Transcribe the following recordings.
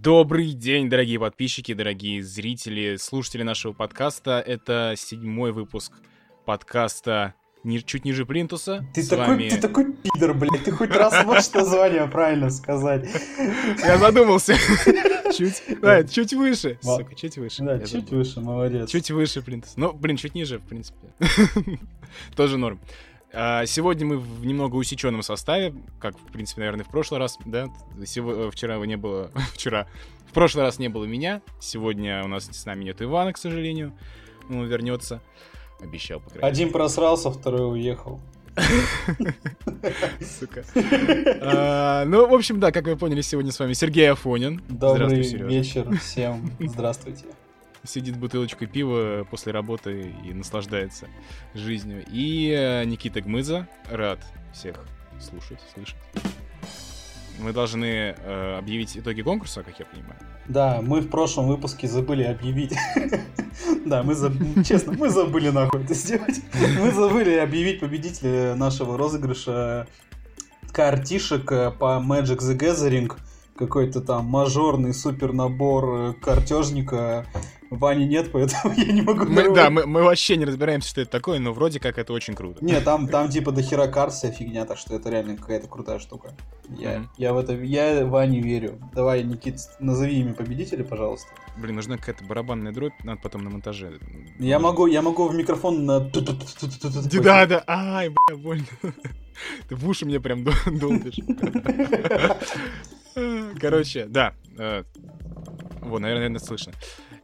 Добрый день, дорогие подписчики, дорогие зрители, слушатели нашего подкаста. Это седьмой выпуск подкаста ни, чуть ниже Плинтуса. Ты такой, вами... ты такой пидор, блядь, ты хоть раз можешь название правильно сказать. Я задумался. Чуть, да, чуть выше. Сука, чуть выше. Да, чуть выше, молодец. Чуть выше Плинтус. Ну, блин, чуть ниже, в принципе. Тоже норм. А, сегодня мы в немного усеченном составе, как, в принципе, наверное, в прошлый раз, да? Сегодня, э, вчера его не было... Вчера. В прошлый раз не было меня. Сегодня у нас с нами нет Ивана, к сожалению. Он вернется. Обещал, по крайней Один просрался, второй уехал. Сука. А, ну, в общем, да, как вы поняли, сегодня с вами Сергей Афонин. Добрый вечер всем. Здравствуйте сидит бутылочкой пива после работы и наслаждается жизнью. И э, Никита Гмыза, рад всех слушать, слышать. Мы должны э, объявить итоги конкурса, как я понимаю. Да, мы в прошлом выпуске забыли объявить. Да, мы честно, мы забыли нахуй это сделать. Мы забыли объявить победителя нашего розыгрыша картишек э, по Magic the Gathering. Какой-то там мажорный супер набор э, картежника Вани нет, поэтому я не могу мы, Да, мы, мы вообще не разбираемся, что это такое, но вроде как это очень круто. Не, там, там типа до хера карт вся фигня, так что это реально какая-то крутая штука. Я, mm-hmm. я в это, я Ване верю. Давай, Никит, назови имя победителя, пожалуйста. Блин, нужна какая-то барабанная дробь, надо потом на монтаже. Я могу, я могу в микрофон на... Да, да, ай, бля, больно. Ты в уши мне прям долбишь. Короче, да. Вот, наверное, слышно.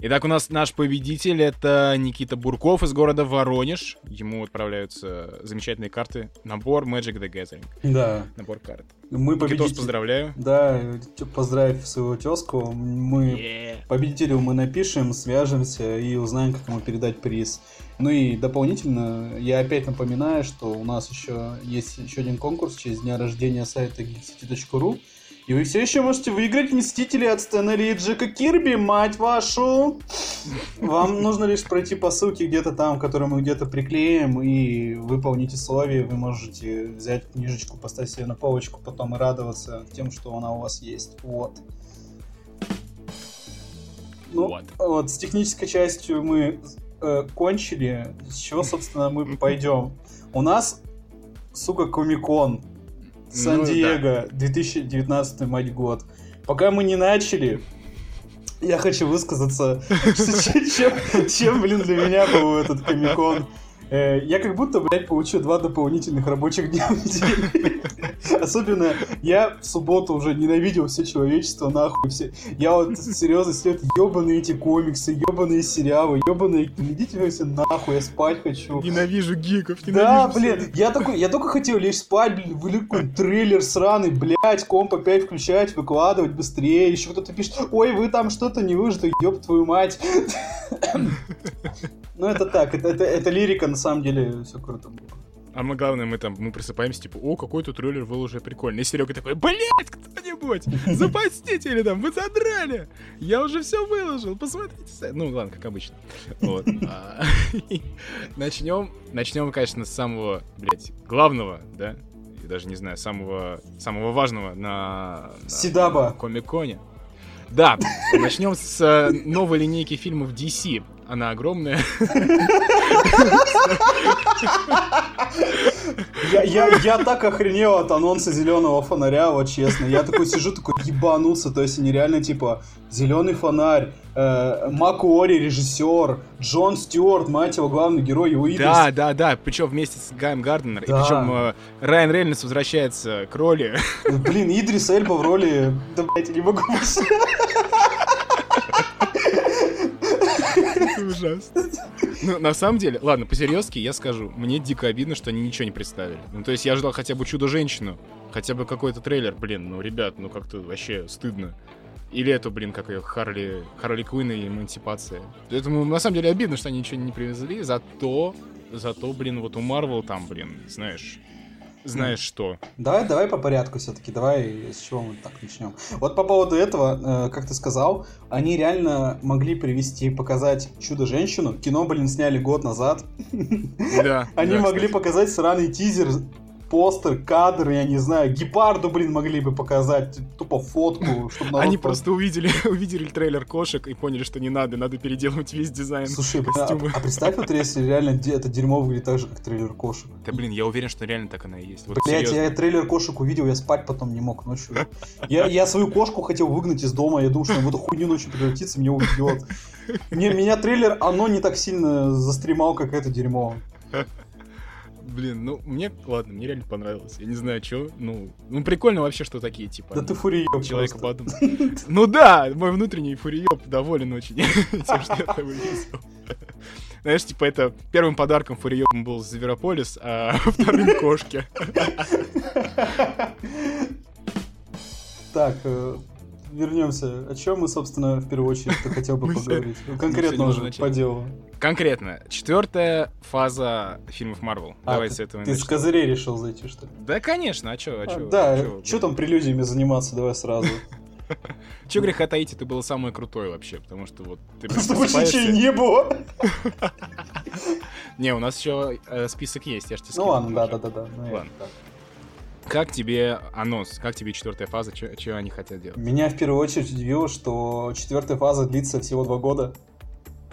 Итак, у нас наш победитель это Никита Бурков из города Воронеж. Ему отправляются замечательные карты. Набор Magic the Gathering. Да. Набор карт. Мы победитель... поздравляю. Да, поздравив своего тезку. Мы yeah. победителю мы напишем, свяжемся и узнаем, как ему передать приз. Ну и дополнительно, я опять напоминаю, что у нас еще есть еще один конкурс через дня рождения сайта geekcity.ru. И вы все еще можете выиграть Мстители от Стэнли и Джека Кирби, мать вашу! Вам нужно лишь пройти по ссылке где-то там, которую мы где-то приклеим, и выполнить условия. Вы можете взять книжечку, поставить себе на полочку, потом и радоваться тем, что она у вас есть. Вот. Ну, вот, вот с технической частью мы э, кончили. С чего, собственно, мы пойдем? У нас, сука, Комикон Сан-Диего, ну, да. 2019 мать год. Пока мы не начали, я хочу высказаться, чем, чем, блин, для меня был этот Комикон. Э, я как будто, блядь, получу два дополнительных рабочих дня в неделю. Особенно я в субботу уже ненавидел все человечество, нахуй. Все. Я вот серьезно сидел, ебаные эти комиксы, ебаные сериалы, ебаные... Идите вы все нахуй, я спать хочу. Ненавижу гиков, ненавижу Да, блин, я такой, я только хотел лечь спать, блин, вылетел трейлер сраный, блядь, комп опять включать, выкладывать быстрее, еще кто-то пишет, ой, вы там что-то не выжито, еб твою мать. Ну это так, это, это, это лирика, на самом деле, все круто было. А мы, главное, мы там, мы просыпаемся, типа, о, какой тут роллер был уже прикольный. И Серега такой, блядь, кто-нибудь, запастите или там, вы задрали. Я уже все выложил, посмотрите. Ну, ладно, как обычно. Вот. А, начнем, начнем, конечно, с самого, блядь, главного, да? Я даже не знаю, самого, самого важного на, на Сидаба. Комик-коне. Да, начнем с новой линейки фильмов DC. Она огромная. Я, я, я так охренел от анонса зеленого фонаря, вот честно. Я такой сижу, такой ебануться. То есть они реально типа зеленый фонарь, э, Мак Уори, режиссер, Джон Стюарт, мать его, главный герой, его Идрис. Да, да, да, причем вместе с Гаем Гарднер. Да. И причем э, Райан Рейнольдс возвращается к роли. Блин, Идрис Эльба в роли... Да, блядь, я не могу ужасно. Ну, на самом деле, ладно, по-серьезки я скажу, мне дико обидно, что они ничего не представили. Ну, то есть я ждал хотя бы Чудо-женщину, хотя бы какой-то трейлер. Блин, ну, ребят, ну как-то вообще стыдно. Или эту, блин, как ее, Харли, Харли Куин и Эмансипация. Поэтому, на самом деле, обидно, что они ничего не привезли, зато, зато, блин, вот у Марвел там, блин, знаешь, знаешь что. Давай, давай по порядку все-таки, давай с чего мы так начнем. Вот по поводу этого, э, как ты сказал, они реально могли привести, показать Чудо-женщину. Кино, блин, сняли год назад. Да. Они могли показать сраный тизер постер, кадр, я не знаю, гепарду, блин, могли бы показать, тупо фотку, чтобы Они просто увидели, увидели трейлер кошек и поняли, что не надо, надо переделывать весь дизайн Слушай, а, а представь, вот если реально это дерьмо выглядит так же, как трейлер кошек. Да блин, я уверен, что реально так она и есть. Вот Блять, я трейлер кошек увидел, я спать потом не мог ночью. Я, я свою кошку хотел выгнать из дома, я думал, что в эту хуйню ночью превратится, меня убьет. Мне, меня трейлер, оно не так сильно застремал, как это дерьмо. Блин, ну, мне, ладно, мне реально понравилось. Я не знаю, что, ну, ну, прикольно вообще, что такие, типа... Да ты фуриёб Человек подумал. Ну да, мой внутренний фуриёб доволен очень тем, что я это увидел. Знаешь, типа, это первым подарком фуриёбом был Зверополис, а вторым кошки. Так, э, вернемся. О чем мы, собственно, в первую очередь хотел бы поговорить? Конкретно уже по делу. Конкретно. Четвертая фаза фильмов Марвел. А, Давай с этого Ты с козырей решил зайти, что ли? Да, конечно. А чё? А чё? Да, что там прелюдиями заниматься? Давай сразу. Че греха таить, это было самое крутое вообще, потому что вот ты что больше ничего не было. Не, у нас еще э, список есть, я же тебе Ну ладно, да-да-да. Ну, ладно. Как тебе анонс? Как тебе четвертая фаза? Чего они хотят делать? Меня в первую очередь удивило, что четвертая фаза длится всего два года.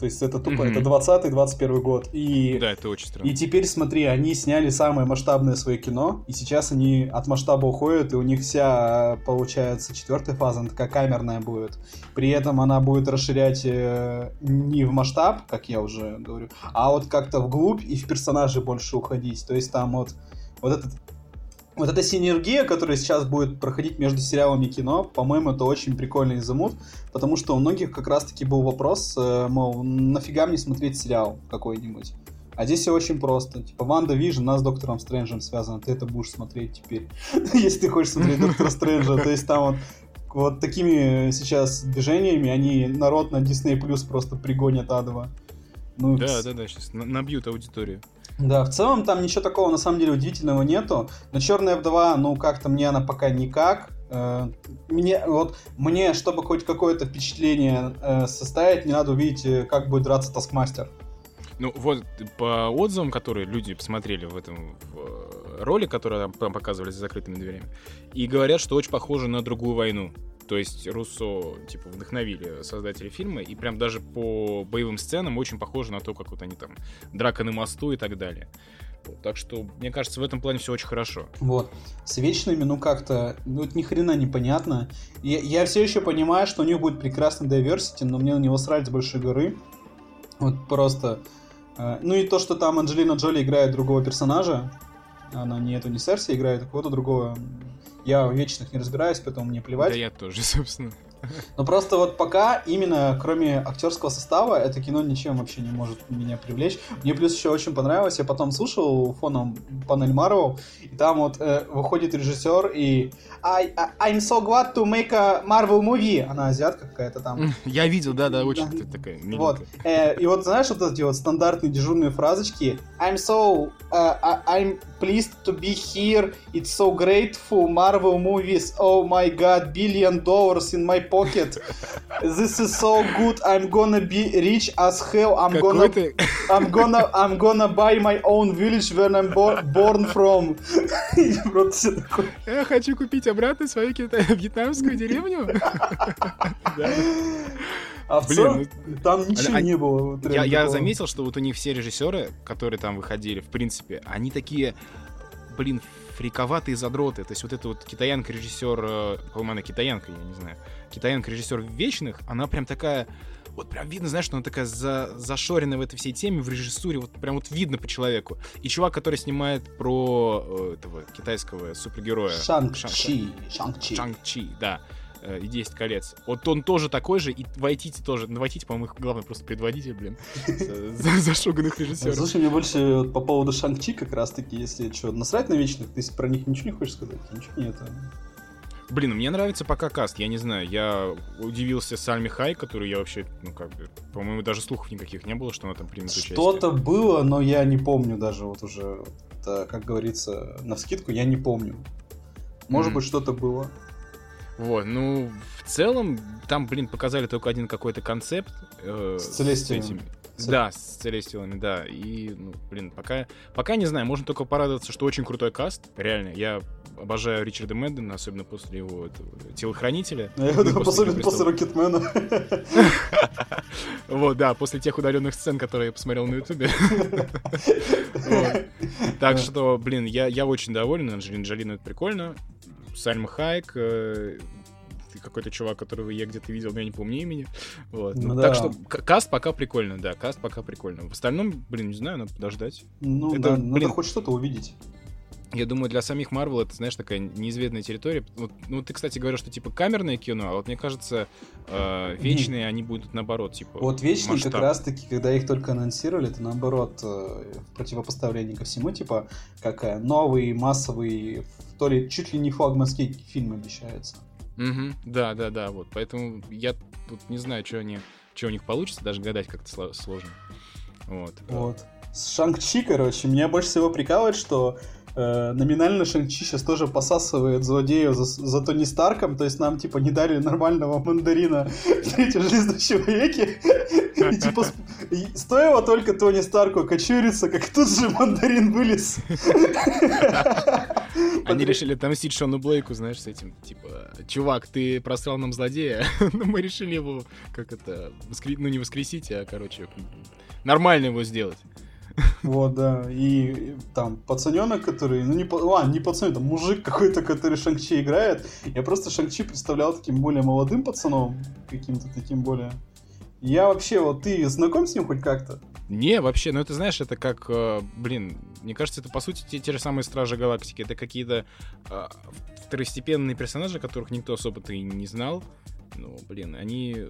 То есть это тупо, mm-hmm. это 20-21 год. И, да, это очень странно. И теперь, смотри, они сняли самое масштабное свое кино, и сейчас они от масштаба уходят, и у них вся, получается, четвертая фаза, она такая камерная будет. При этом она будет расширять э, не в масштаб, как я уже говорю, а вот как-то вглубь и в персонажи больше уходить. То есть там вот, вот этот вот эта синергия, которая сейчас будет проходить между сериалами и кино, по-моему, это очень прикольный замут, потому что у многих как раз-таки был вопрос, э, мол, нафига мне смотреть сериал какой-нибудь? А здесь все очень просто. Типа, WandaVision у нас с Доктором Стрэнджем связано, ты это будешь смотреть теперь, если ты хочешь смотреть Доктора Стрэнджа. То есть там вот вот такими сейчас движениями они народ на Disney Plus просто пригонят адово. Ну, да, да, да, сейчас набьют аудиторию. Да, в целом там ничего такого на самом деле удивительного нету. Но Черная вдова, ну как-то мне она пока никак. Э, мне вот мне, чтобы хоть какое-то впечатление э, составить, не надо увидеть, э, как будет драться Таскмастер. Ну вот по отзывам, которые люди посмотрели в этом в ролик, который там показывали за закрытыми дверями, и говорят, что очень похоже на другую войну. То есть Руссо, типа, вдохновили создатели фильма, и прям даже по боевым сценам очень похоже на то, как вот они там драка на мосту и так далее. Так что, мне кажется, в этом плане все очень хорошо. Вот. С вечными, ну как-то, ну ни хрена непонятно. Я, я все еще понимаю, что у них будет прекрасный diversity, но мне на него срать с большой горы. Вот просто... Э, ну и то, что там Анджелина Джоли играет другого персонажа, она не эту не Серси играет, а кого-то другого я в вечных не разбираюсь, поэтому мне плевать. Да я тоже, собственно. Но просто вот пока именно кроме актерского состава это кино ничем вообще не может меня привлечь. Мне плюс еще очень понравилось, я потом слушал фоном панель Марвел, и там вот э, выходит режиссер и I, I, I'm so glad to make a Marvel movie. Она азиатка какая-то там. Я видел, да, да, очень да. такая миленькая. Вот. Э, и вот знаешь вот эти вот стандартные дежурные фразочки I'm so uh, I'm pleased to be here. It's so grateful. Marvel movies. Oh my god, billion dollars in my pocket. This is so good. I'm gonna be rich as hell. I'm gonna I'm gonna I'm gonna buy my own village when I'm bo born from. Я хочу купить обратно свою вьетнамскую деревню. А в целом ну, там ничего не было. Я заметил, что вот у них все режиссеры, которые там выходили, в принципе, они такие, блин, фриковатые задроты. То есть вот эта вот китаянка-режиссер, э, по-моему, она китаянка, я не знаю, китаянка-режиссер Вечных, она прям такая вот прям видно, знаешь, что она такая за, зашоренная в этой всей теме, в режиссуре, вот прям вот видно по человеку. И чувак, который снимает про э, этого китайского супергероя. Шанг-Чи. Шанг-Чи. Шанг-Чи, да. Э, и 10 колец. Вот он тоже такой же, и Вайтити тоже. Ну, Вайтити, по-моему, их главный просто предводитель, блин, зашуганных режиссеров. Слушай, мне больше по поводу Шанг-Чи как раз-таки, если что, насрать на вечных, ты про них ничего не хочешь сказать? Ничего нет. Блин, мне нравится пока каст, я не знаю, я удивился Сальми Хай, который я вообще, ну как бы, по-моему, даже слухов никаких не было, что она там примет участие. Что-то было, но я не помню даже вот уже, это, как говорится, на скидку я не помню. Может mm. быть, что-то было. Вот, ну, в целом, там, блин, показали только один какой-то концепт. Э, с Целестием. Да, с Целестилами, да. И, ну, блин, пока, пока не знаю, можно только порадоваться, что очень крутой каст. Реально, я обожаю Ричарда Мэддена, особенно после его этого, телохранителя. Я Ну, думаю, после особенно после Рокетмена. Вот, да, после тех удаленных сцен, которые я посмотрел на Ютубе. Так что, блин, я, очень доволен. Анджелина Джоли, ну, это прикольно. Сальма Хайк, э, какой-то чувак, которого я где-то видел, но я не помню имени. Вот. Ну да. Так что каст пока прикольно, да, каст пока прикольно. В остальном, блин, не знаю, надо подождать. Ну Это, да, надо блин. хоть что-то увидеть. Я думаю, для самих Марвел это, знаешь, такая неизведанная территория. Вот, ну, ты, кстати, говорил, что типа камерное кино, а вот мне кажется, э, вечные они будут наоборот, типа. Вот вечные как масштаб. раз-таки, когда их только анонсировали, это наоборот э, в противопоставлении ко всему, типа, как э, новый массовый, то ли чуть ли не флагманский фильм обещается. Мгм, да, да, да, вот. Поэтому я тут не знаю, что они, что у них получится, даже гадать как-то сло- сложно. Вот. Вот. С Шанг-Чи, короче, меня больше всего прикалывает, что э, номинально Шанг-Чи сейчас тоже посасывает злодеев за, за Тони Старком, то есть нам, типа, не дали нормального мандарина в третьем железном человеке. И, типа, стоило только Тони Старку окочуриться, как тут же мандарин вылез. Они решили отомстить Шону Блейку, знаешь, с этим, типа, чувак, ты просрал нам злодея, но мы решили его, как это, воскре- ну не воскресить, а, короче, нормально его сделать. Вот, да. И там пацаненок, который, ну не, ладно, не пацаненок, там мужик какой-то, который Шанг-Чи играет. Я просто Шанг-Чи представлял таким более молодым пацаном, каким-то таким более... Я вообще, вот ты знаком с ним хоть как-то? Не, вообще, ну это знаешь, это как, э, блин, мне кажется, это по сути те, те же самые Стражи Галактики. Это какие-то э, второстепенные персонажи, которых никто особо-то и не знал. Ну, блин, они,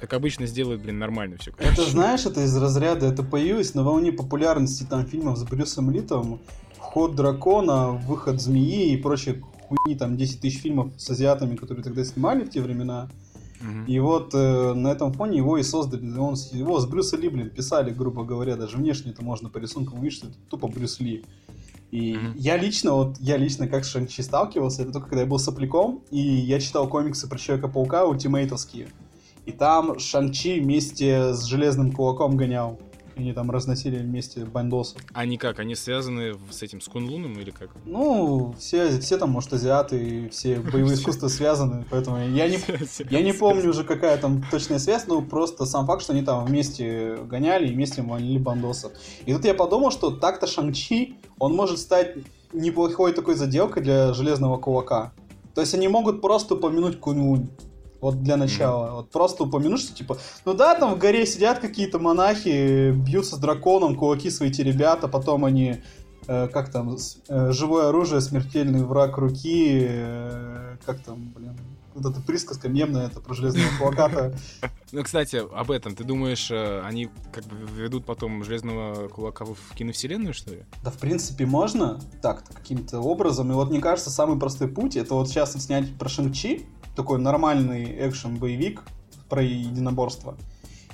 как обычно, сделают, блин, нормально все. Это, знаешь, это из разряда, это появилось на волне популярности там фильмов с Брюсом Литом, Вход дракона, Выход змеи и прочие хуйни, там 10 тысяч фильмов с азиатами, которые тогда снимали в те времена. И вот э, на этом фоне его и создали. Он, его с Брюса Ли, блин, писали, грубо говоря, даже внешне это можно по рисункам увидеть, что это тупо Брюс Ли. И Мгм. я лично, вот я лично как с Шанчи сталкивался, это только когда я был сопляком, и я читал комиксы про Человека-паука ультимейтовские. И там Шанчи вместе с Железным Кулаком гонял. И Они там разносили вместе бандосов. Они как, они связаны с этим, с Кунлуном или как? Ну, все, все там, может, азиаты, все боевые искусства связаны, поэтому я не, Я не помню уже, какая там точная связь, но просто сам факт, что они там вместе гоняли и вместе валили бандосов. И тут я подумал, что так-то Шанг-Чи, он может стать неплохой такой заделкой для Железного Кулака. То есть они могут просто упомянуть Кунь-Лунь. Вот для начала. Вот просто упомянуть, что типа, ну да, там в горе сидят какие-то монахи, бьются с драконом, кулаки свои те ребята, потом они э, как там, э, живое оружие, смертельный враг руки, э, как там, блин, вот эта присказка мемная, это про железного кулака Ну, кстати, об этом. Ты думаешь, э, они как бы ведут потом Железного Кулака в киновселенную, что ли? Да, в принципе, можно так-то, каким-то образом. И вот мне кажется, самый простой путь, это вот сейчас снять про Шанг-Чи, такой нормальный экшен-боевик про единоборство.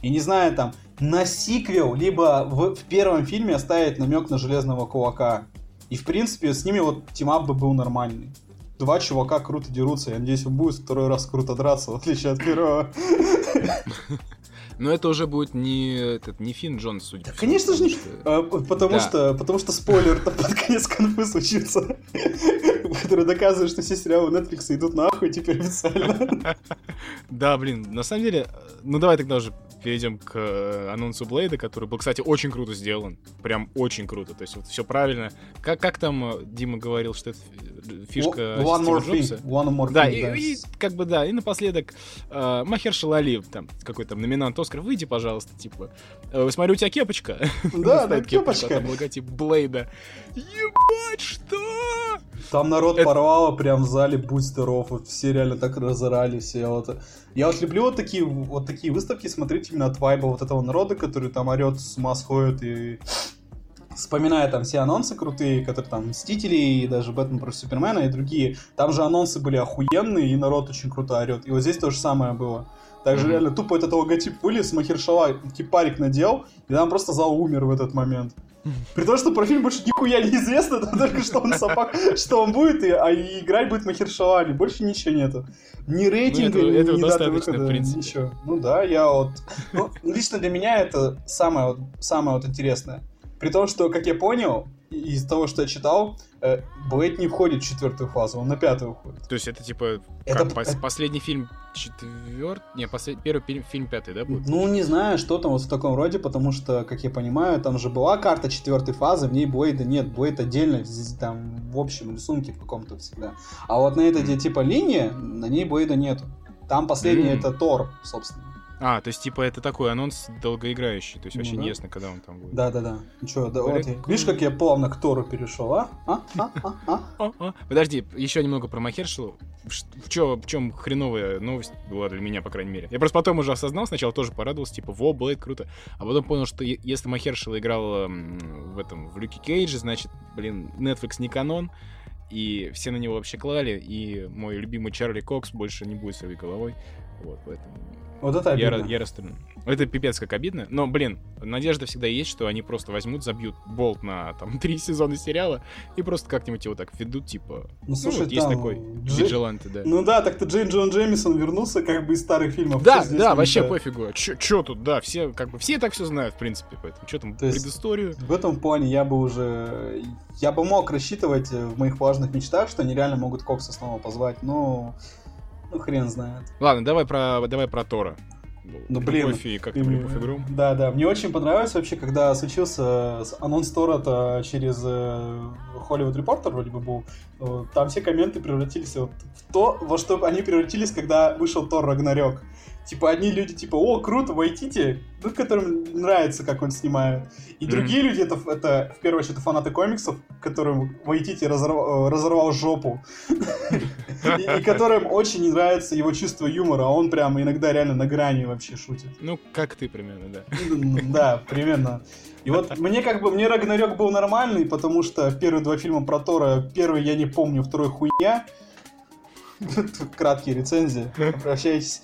И не знаю, там, на сиквел, либо в, в первом фильме оставить намек на Железного Кулака. И, в принципе, с ними вот team-up бы был нормальный. Два чувака круто дерутся, я надеюсь, он будет второй раз круто драться, в отличие от первого. Но это уже будет не, этот, не Финн Джонс, судя Да, по конечно же не- потому что- А, потому Да. что, потому что спойлер там под конец конфы случится, который доказывает, что все сериалы Netflix идут нахуй теперь официально. Да, блин, на самом деле, ну давай тогда уже перейдем к э, анонсу Блейда, который был, кстати, очень круто сделан. Прям очень круто. То есть вот все правильно. Как, как там э, Дима говорил, что это фи- фишка One Стива more thing, one more Да, thing, и, и как бы да, и напоследок э, Махершала Али, там какой-то номинант Оскар, выйди, пожалуйста, типа. Э, смотрю, у тебя кепочка. Да, да, кепочка. там логотип Блейда. Ебать, что? Там народ Это- порвало прям в зале, будь здоров, вот все реально так разорали, все вот. Я вот люблю вот такие, вот такие выставки смотреть именно от вайба вот этого народа, который там орет, с ума сходит и вспоминая там все анонсы крутые, которые там Мстители и даже Бэтмен против Супермена и другие, там же анонсы были охуенные, и народ очень круто орет. И вот здесь то же самое было. Также mm-hmm. реально тупо этот логотип вылез, Махершала кипарик надел, и там просто зал умер в этот момент. При том, что про фильм больше нихуя не известно, только что он собак, что он будет, и, а и играть будет Махершалали. Больше ничего нету. Ни рейтинга, ну, этого, ни, этого ни даты выхода, в принципе. ничего. Ну да, я вот... Ну, лично для меня это самое вот, самое вот интересное. При том, что, как я понял, из того, что я читал, э, Блейд не входит в четвертую фазу, он на пятую уходит. То есть это типа это, как, это... последний фильм четвертый, не, послед... первый фильм, фильм пятый, да, будет? Ну, не знаю, что там вот в таком роде, потому что, как я понимаю, там же была карта четвертой фазы, в ней Блейда нет, Блейд отдельно, там, в общем рисунке в каком-то всегда. А вот на этой, где типа линия, на ней Блейда нету. Там последний mm. это Тор, собственно. А, то есть, типа, это такой анонс долгоиграющий, то есть вообще ну, да. неясно, когда он там будет. Да-да-да. Ну что, да, вот, видишь, как я плавно к Тору перешел, а? А? А? А? А? а? Подожди, еще немного про Махершилу. В, чё, в чем хреновая новость была для меня, по крайней мере. Я просто потом уже осознал, сначала тоже порадовался, типа, во, Блейд, круто. А потом понял, что если Махершила играл в этом, в Люке Кейдже, значит, блин, Netflix не канон, и все на него вообще клали, и мой любимый Чарли Кокс больше не будет своей головой. Вот, поэтому вот это обидно. Я, я расстроен. Это пипец как обидно. Но, блин, надежда всегда есть, что они просто возьмут, забьют болт на там три сезона сериала и просто как-нибудь его так ведут, типа. Ну, слушай, ну, вот есть такой Джей... Виджиланты, да. Ну да, так-то Джейн Джон Джеймисон вернулся как бы из старых фильмов. Да, да, вообще пофигу. Чё, чё тут, да, все как бы все так все знают, в принципе, поэтому что там, То предысторию. В этом плане я бы уже... Я бы мог рассчитывать в моих важных мечтах, что они реально могут Кокса снова позвать, но ну, хрен знает. Ладно, давай про, давай про Тора. Ну, блин. Любовь и как-то любовь игру. Да, да. Мне очень понравилось вообще, когда случился анонс Тора через э, Hollywood Reporter, вроде бы был. Э, там все комменты превратились вот в то, во что они превратились, когда вышел Тор Рагнарёк. Типа, одни люди, типа, о, круто, войдите, ну, которым нравится, как он снимает. И mm-hmm. другие люди, это, это, в первую очередь, это фанаты комиксов, которым Вайтити разорвал, э, разорвал жопу. И которым очень не нравится его чувство юмора, а он прям иногда реально на грани вообще шутит. Ну, как ты примерно, да. Да, примерно. И вот мне как бы, мне Рагнарёк был нормальный, потому что первые два фильма про Тора, первый я не помню, второй хуйня, краткие рецензии, обращайтесь.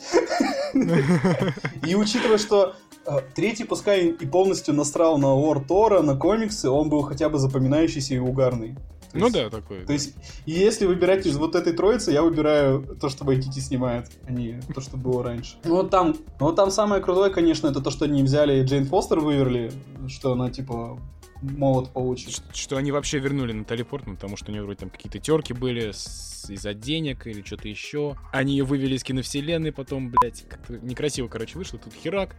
И учитывая, что э, третий, пускай и полностью настрал на лор Тора, на комиксы, он был хотя бы запоминающийся и угарный. То ну есть, да, такой. То да. есть, если выбирать из вот этой троицы, я выбираю то, что Вайтити снимает, а не то, что было раньше. Ну вот там, ну вот там самое крутое, конечно, это то, что они взяли Джейн Фостер выверли, что она типа молот получит. Что, что они вообще вернули Натали Портман, потому что у нее вроде там какие-то терки были из-за денег или что-то еще. Они ее вывели из киновселенной, потом, блядь, как-то некрасиво, короче, вышло. Тут херак.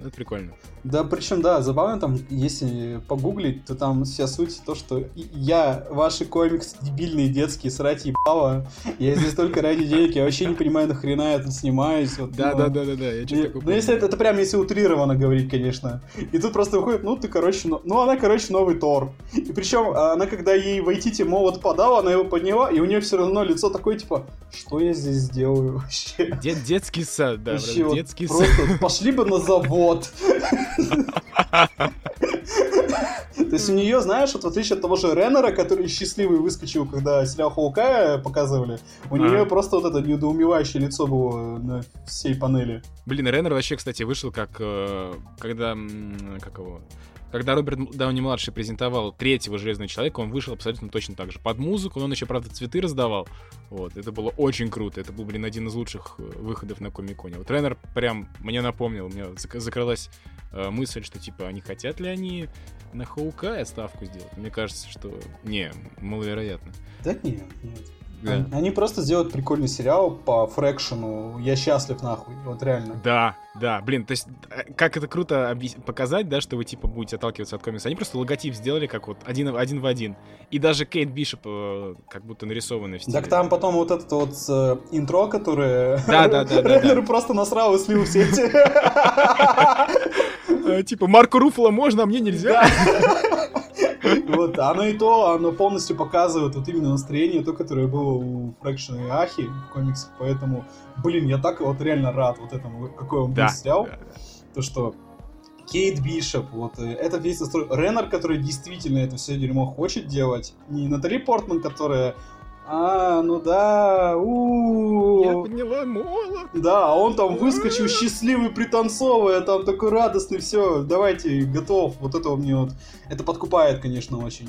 Это прикольно. Да, причем, да, забавно там, если погуглить, то там вся суть то, что я, ваши комиксы дебильные, детские, срать ебало, я здесь только ради денег, я вообще не понимаю, нахрена я тут снимаюсь. Вот, да, ну, да, да, да, да, я что Ну, если это, это прям, если утрированно говорить, конечно. И тут просто выходит, ну, ты, короче, ну, ну она, короче, новый Тор. И причем, она, когда ей войти молот подала, она его подняла, и у нее все равно лицо такое, типа, что я здесь сделаю вообще? Дет, детский сад, да, вообще, детский сад. Просто пошли бы на завод вот. То есть у нее, знаешь, вот в отличие от того же Реннера, который счастливый выскочил, когда сериал Хоукая показывали, у нее просто вот это недоумевающее лицо было на всей панели. Блин, Реннер вообще, кстати, вышел как, э, когда, как его, когда Роберт Дауни-младший презентовал третьего Железного Человека, он вышел абсолютно точно так же. Под музыку, он еще, правда, цветы раздавал. Вот, это было очень круто. Это был, блин, один из лучших э, выходов на Комиконе. Вот тренер прям мне напомнил, у меня закрылась э, мысль, что, типа, а не хотят ли они на Хоукая ставку сделать? Мне кажется, что не, маловероятно. Да нет, нет. Да. Они просто сделают прикольный сериал по фрэкшену. Я счастлив нахуй. Вот реально. Да, да. Блин, то есть, э, как это круто показать, да, что вы типа будете отталкиваться от комикса. Они просто логотип сделали как вот один, один в один. И даже Кейт Бишоп э, как будто нарисованный в стиле. Так там потом вот этот вот э, интро, которое... Да, да, да. Реннер просто насрал и слил все эти... Э, типа, Марку Руфало можно, а мне нельзя. Вот, оно и то, оно полностью показывает вот именно настроение, то, которое было у Фрэкшена и Ахи в комиксах, поэтому, блин, я так вот реально рад вот этому, какой он был снял, то, что Кейт Бишоп, вот, э, это весь настрой. Реннер, который действительно это все дерьмо хочет делать, не Натали Портман, которая А, ну да, у Я подняла молот. Да, он там выскочил счастливый, пританцовывая, там такой радостный, все, давайте, готов. Вот это мне вот, это подкупает, конечно, очень.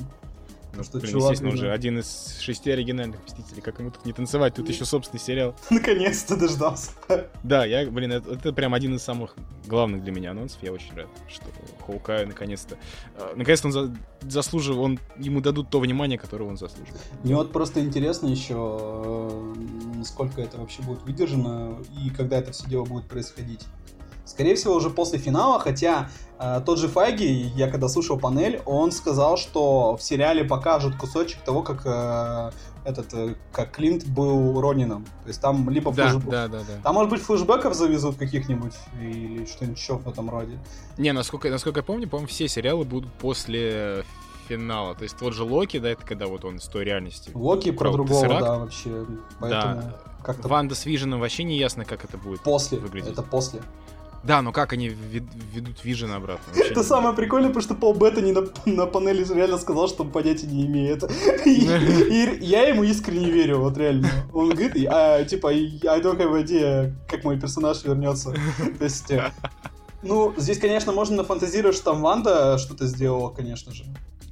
Ну, что, блин, чувак, естественно, уже один из шести оригинальных Мстителей. Как ему тут не танцевать? Тут еще собственный сериал. Наконец-то дождался. Да, я, блин, это, это прям один из самых главных для меня анонсов. Я очень рад, что Хоукай наконец-то... Э, наконец-то он за, заслужил, он, ему дадут то внимание, которое он заслуживает. Мне вот просто интересно еще, э, насколько это вообще будет выдержано и когда это все дело будет происходить. Скорее всего, уже после финала, хотя э, тот же Файги, я когда слушал панель, он сказал, что в сериале покажут кусочек того, как э, этот, э, как Клинт был Ронином. То есть там либо да, флэш... да, да, да. Там, может быть, флешбеков завезут каких-нибудь или что-нибудь еще в этом роде. Не, насколько, насколько я помню, по-моему, все сериалы будут после финала. То есть тот же Локи, да, это когда вот он из той реальности. Локи про другого, Тессеракт. да, вообще. Поэтому да. Как-то... Ванда с Виженом вообще не ясно, как это будет после. выглядеть. Это после. Да, но как они ведут Вижен обратно? Это самое прикольное, потому что Пол Беттани на, на панели реально сказал, что он понятия не имеет. И, и я ему искренне верю, вот реально. Он говорит, а, типа, I don't have idea, как мой персонаж вернется. То есть, ну, здесь, конечно, можно нафантазировать, что там Ванда что-то сделала, конечно же.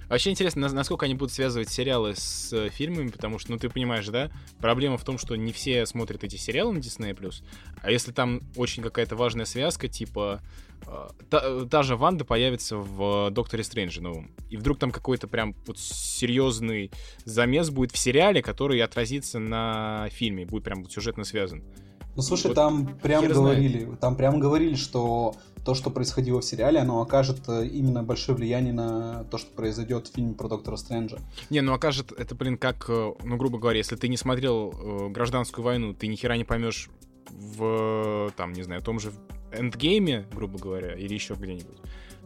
Вообще интересно, насколько они будут связывать сериалы с э, фильмами, потому что, ну, ты понимаешь, да, проблема в том, что не все смотрят эти сериалы на Disney+, а если там очень какая-то важная связка, типа, э, та, та же Ванда появится в Докторе Стрэнджи новом, и вдруг там какой-то прям вот серьезный замес будет в сериале, который отразится на фильме, будет прям вот сюжетно связан. Ну, слушай, вот там прям говорили, знает. там прям говорили, что то, что происходило в сериале, оно окажет э, именно большое влияние на то, что произойдет в фильме про Доктора Стрэнджа. Не, ну окажет это, блин, как, э, ну, грубо говоря, если ты не смотрел э, гражданскую войну, ты ни хера не поймешь в, там, не знаю, том же эндгейме, грубо говоря, или еще где-нибудь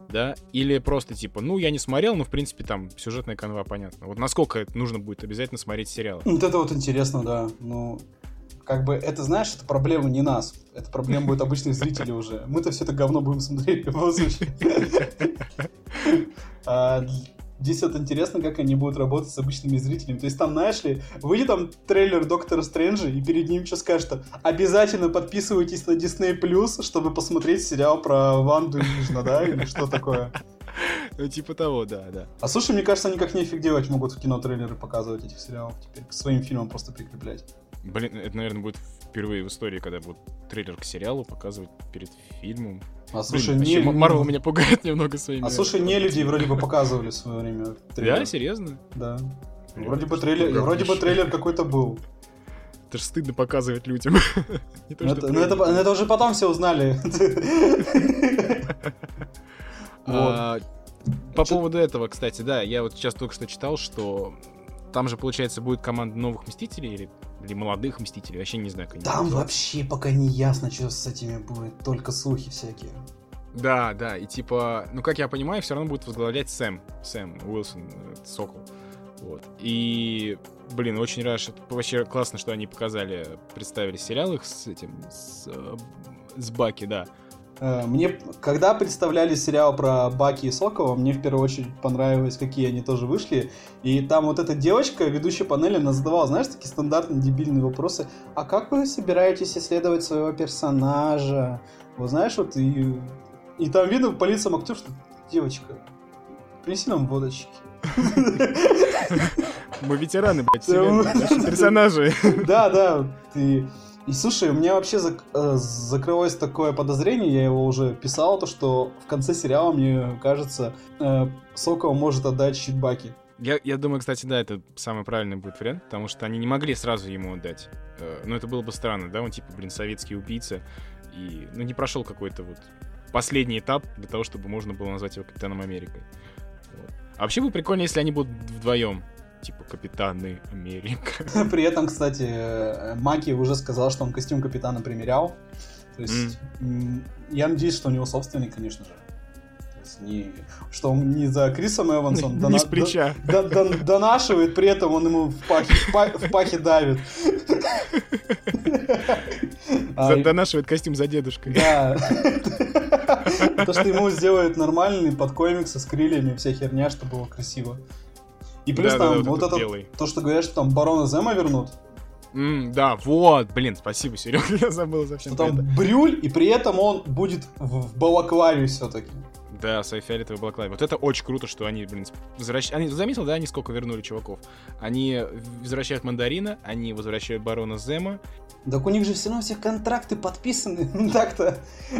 да, или просто типа, ну, я не смотрел, но, в принципе, там сюжетная канва понятна. Вот насколько это нужно будет обязательно смотреть сериал? Вот это вот интересно, да. Ну, как бы это, знаешь, это проблема не нас. Это проблема будет обычных зрителей уже. Мы-то все это говно будем смотреть в любом случае. А, здесь вот интересно, как они будут работать с обычными зрителями. То есть там, знаешь ли, выйдет там трейлер Доктора Стрэнджа, и перед ним что скажет, обязательно подписывайтесь на Disney Plus, чтобы посмотреть сериал про Ванду и Вижна, да, или что такое. Ну, типа того, да, да. А слушай, мне кажется, они как нефиг делать могут в кино трейлеры показывать этих сериалов теперь, к своим фильмам просто прикреплять. Блин, это, наверное, будет впервые в истории, когда будут трейлер к сериалу показывать перед фильмом. А слушай, Блин, не... Марвел меня пугает немного своими... А слушай, не люди вроде бы показывали в свое время трейлер. Да, серьезно? Да. Блин, вроде бы трейлер, вроде бы трейлер какой-то был. Это же стыдно показывать людям. то, это, ну, это, ну, это уже потом все узнали. А, по поводу этого, кстати, да, я вот сейчас только что читал, что там же, получается, будет команда новых Мстителей или, или молодых Мстителей, вообще не знаю. Как Там вообще пока не ясно, что с этими будет, только слухи всякие. Да, да, и типа, ну как я понимаю, все равно будет возглавлять Сэм, Сэм Уилсон, Сокол. Вот. И, блин, очень рад, что вообще классно, что они показали, представили сериал их с этим, с, э, с Баки, да. Э, мне, когда представляли сериал про Баки и Сокова, мне в первую очередь понравилось, какие они тоже вышли. И там вот эта девочка, ведущая панели, она задавала, знаешь, такие стандартные дебильные вопросы. А как вы собираетесь исследовать своего персонажа? Вот знаешь, вот и, и там видно по лицам актер, что девочка, принеси нам водочки. Мы ветераны, блядь, персонажи. Да, да. И и слушай, у меня вообще зак э, закрылось такое подозрение, я его уже писал, то что в конце сериала, мне кажется, э, Сокол может отдать щитбаки. Я, я думаю, кстати, да, это самый правильный будет вариант, потому что они не могли сразу ему отдать. Э, ну, это было бы странно, да, он типа, блин, советский убийца, и, ну, не прошел какой-то вот последний этап для того, чтобы можно было назвать его Капитаном Америкой. Вот. А вообще бы прикольно, если они будут вдвоем типа Капитаны Америка. При этом, кстати, э, Маки уже сказал, что он костюм Капитана примерял. То есть, mm. я надеюсь, что у него собственный, конечно же. То есть, не, что он не за Крисом Эвансом не с плеча. донашивает, при этом он ему в пахе, в пахе давит. Донашивает костюм за дедушкой. Да. То, что ему сделают нормальный под комиксы с крыльями, вся херня, чтобы было красиво. И плюс Да, там да, да, вот вот этот это, белый. то, что говорят, что там барона Зема вернут, М, да, вот, блин, спасибо, Серега, я забыл совсем что там это. брюль, и при этом он будет в, в балаклаве все-таки. Да, своей фиолетовой балаклаве. Вот это очень круто, что они, блин, возвращают... Они, заметил, да, они сколько вернули чуваков? Они возвращают Мандарина, они возвращают Барона Зема. Так у них же все равно все контракты подписаны. Ну так-то.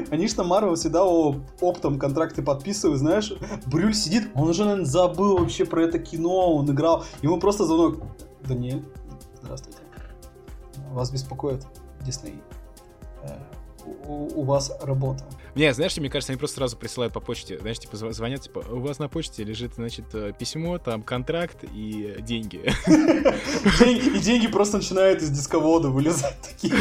Они там Марвел всегда оптом контракты подписывают, знаешь. Брюль сидит, он уже, наверное, забыл вообще про это кино, он играл. Ему просто звонок. Даниэль, здравствуйте. Вас беспокоит Дисней. У, у вас работа. Не, знаешь, мне кажется, они просто сразу присылают по почте. Знаешь, типа зв- звонят, типа, у вас на почте лежит, значит, э, письмо, там, контракт и деньги. И деньги просто начинают из дисковода вылезать такие.